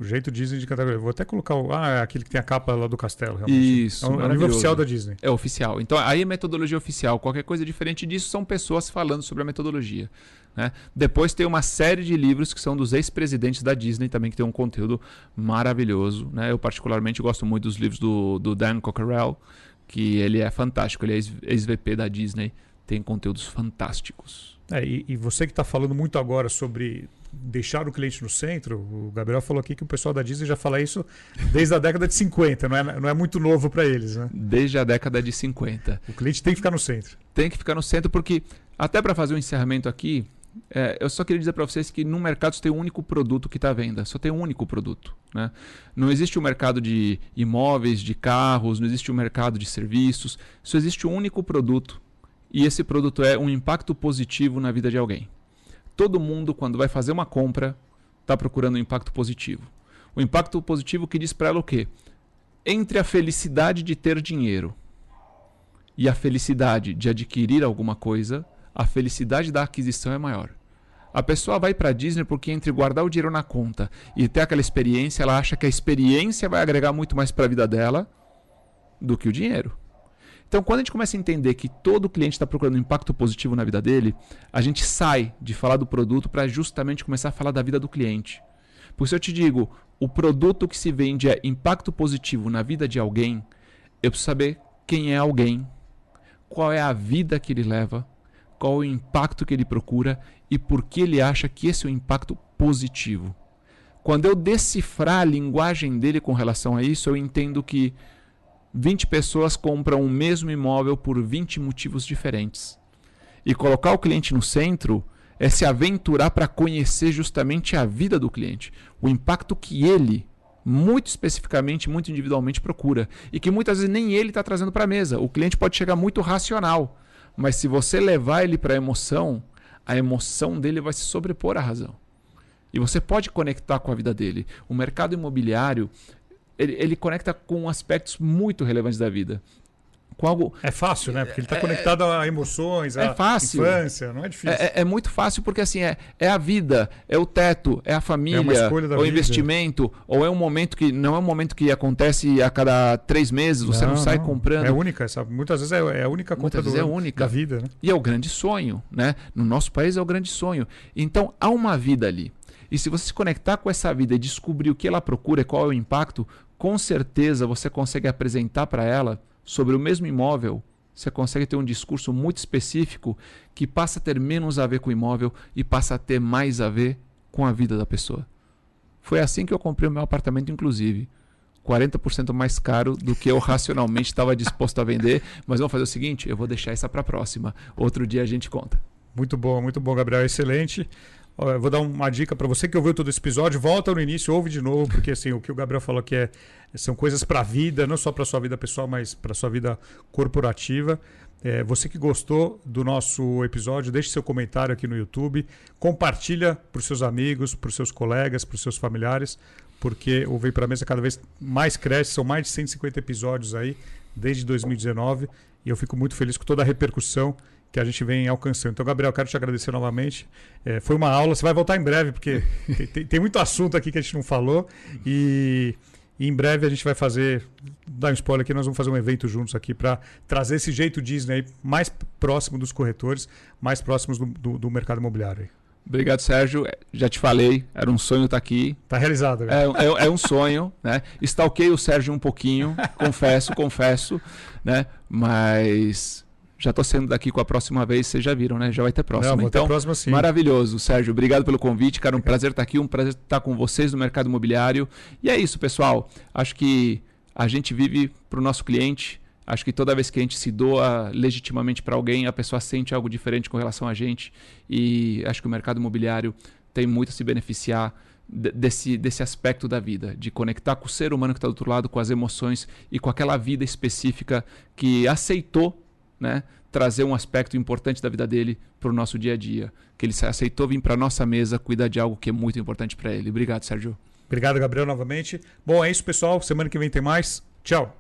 O jeito Disney de categoria. Vou até colocar o. Ah, é aquele que tem a capa lá do castelo, realmente. Isso. É o, é nível oficial da Disney. É oficial. Então, aí é metodologia oficial. Qualquer coisa diferente disso são pessoas falando sobre a metodologia. Né? Depois tem uma série de livros que são dos ex-presidentes da Disney também, que tem um conteúdo maravilhoso. Né? Eu, particularmente, gosto muito dos livros do, do Dan Cockerell, que ele é fantástico. Ele é ex-VP da Disney. Tem conteúdos fantásticos. É, e, e você que está falando muito agora sobre deixar o cliente no centro, o Gabriel falou aqui que o pessoal da Disney já fala isso desde a década de 50, não é, não é muito novo para eles, né? Desde a década de 50. O cliente tem que ficar no centro. Tem que ficar no centro porque, até para fazer o um encerramento aqui, é, eu só queria dizer para vocês que no mercado só tem um único produto que está à venda, só tem um único produto. Né? Não existe um mercado de imóveis, de carros, não existe um mercado de serviços, só existe um único produto e esse produto é um impacto positivo na vida de alguém. Todo mundo, quando vai fazer uma compra, está procurando um impacto positivo. O impacto positivo que diz para ela o quê? Entre a felicidade de ter dinheiro e a felicidade de adquirir alguma coisa, a felicidade da aquisição é maior. A pessoa vai para a Disney porque entre guardar o dinheiro na conta e ter aquela experiência, ela acha que a experiência vai agregar muito mais para a vida dela do que o dinheiro. Então, quando a gente começa a entender que todo cliente está procurando um impacto positivo na vida dele, a gente sai de falar do produto para justamente começar a falar da vida do cliente. Porque se eu te digo, o produto que se vende é impacto positivo na vida de alguém, eu preciso saber quem é alguém, qual é a vida que ele leva, qual o impacto que ele procura e por que ele acha que esse é o impacto positivo. Quando eu decifrar a linguagem dele com relação a isso, eu entendo que 20 pessoas compram o mesmo imóvel por 20 motivos diferentes. E colocar o cliente no centro é se aventurar para conhecer justamente a vida do cliente, o impacto que ele, muito especificamente, muito individualmente, procura. E que muitas vezes nem ele está trazendo para a mesa. O cliente pode chegar muito racional, mas se você levar ele para a emoção, a emoção dele vai se sobrepor à razão. E você pode conectar com a vida dele. O mercado imobiliário ele, ele conecta com aspectos muito relevantes da vida. Com algo... É fácil, né? Porque ele está é, conectado a emoções, é a fácil. infância, não é difícil. É, é, é, muito fácil porque assim é, é a vida, é o teto, é a família, é o investimento, ou é um momento que não é um momento que acontece a cada três meses, você não, não sai não. comprando. É única, essa, muitas vezes é, é a única compra do, é única. da vida. Né? E é o grande sonho, né? No nosso país é o grande sonho. Então há uma vida ali. E se você se conectar com essa vida e descobrir o que ela procura e qual é o impacto, com certeza você consegue apresentar para ela sobre o mesmo imóvel. Você consegue ter um discurso muito específico que passa a ter menos a ver com o imóvel e passa a ter mais a ver com a vida da pessoa. Foi assim que eu comprei o meu apartamento, inclusive. 40% mais caro do que eu racionalmente estava disposto a vender. Mas vamos fazer o seguinte: eu vou deixar essa para a próxima. Outro dia a gente conta. Muito bom, muito bom, Gabriel. Excelente. Vou dar uma dica para você que ouviu todo esse episódio, volta no início, ouve de novo, porque assim, o que o Gabriel falou que é, são coisas para a vida, não só para sua vida pessoal, mas para sua vida corporativa. É, você que gostou do nosso episódio, deixe seu comentário aqui no YouTube, compartilha para os seus amigos, para os seus colegas, para os seus familiares, porque o Vem para Mesa cada vez mais cresce, são mais de 150 episódios aí desde 2019 e eu fico muito feliz com toda a repercussão que a gente vem alcançando. Então, Gabriel, quero te agradecer novamente. É, foi uma aula, você vai voltar em breve, porque tem, tem, muito assunto aqui que a gente não falou. E, e, em breve a gente vai fazer, dar um spoiler aqui, nós vamos fazer um evento juntos aqui para trazer esse jeito Disney mais próximo dos corretores, mais próximos do, do, do mercado imobiliário. Obrigado, Sérgio. Já te falei, era um sonho estar aqui. Está realizado. É, é, é, um sonho, né? Stalkei o Sérgio um pouquinho, confesso, confesso, né? Mas já estou sendo daqui com a próxima vez, vocês já viram, né? Já vai ter próxima. Não, então, ter próxima, sim. maravilhoso, Sérgio. Obrigado pelo convite, cara. Um prazer estar aqui, um prazer estar com vocês no mercado imobiliário. E é isso, pessoal. Acho que a gente vive para o nosso cliente. Acho que toda vez que a gente se doa legitimamente para alguém, a pessoa sente algo diferente com relação a gente. E acho que o mercado imobiliário tem muito a se beneficiar desse, desse aspecto da vida, de conectar com o ser humano que está do outro lado, com as emoções e com aquela vida específica que aceitou né, trazer um aspecto importante da vida dele para o nosso dia a dia. Que ele aceitou vir para a nossa mesa cuidar de algo que é muito importante para ele. Obrigado, Sérgio. Obrigado, Gabriel, novamente. Bom, é isso, pessoal. Semana que vem tem mais. Tchau.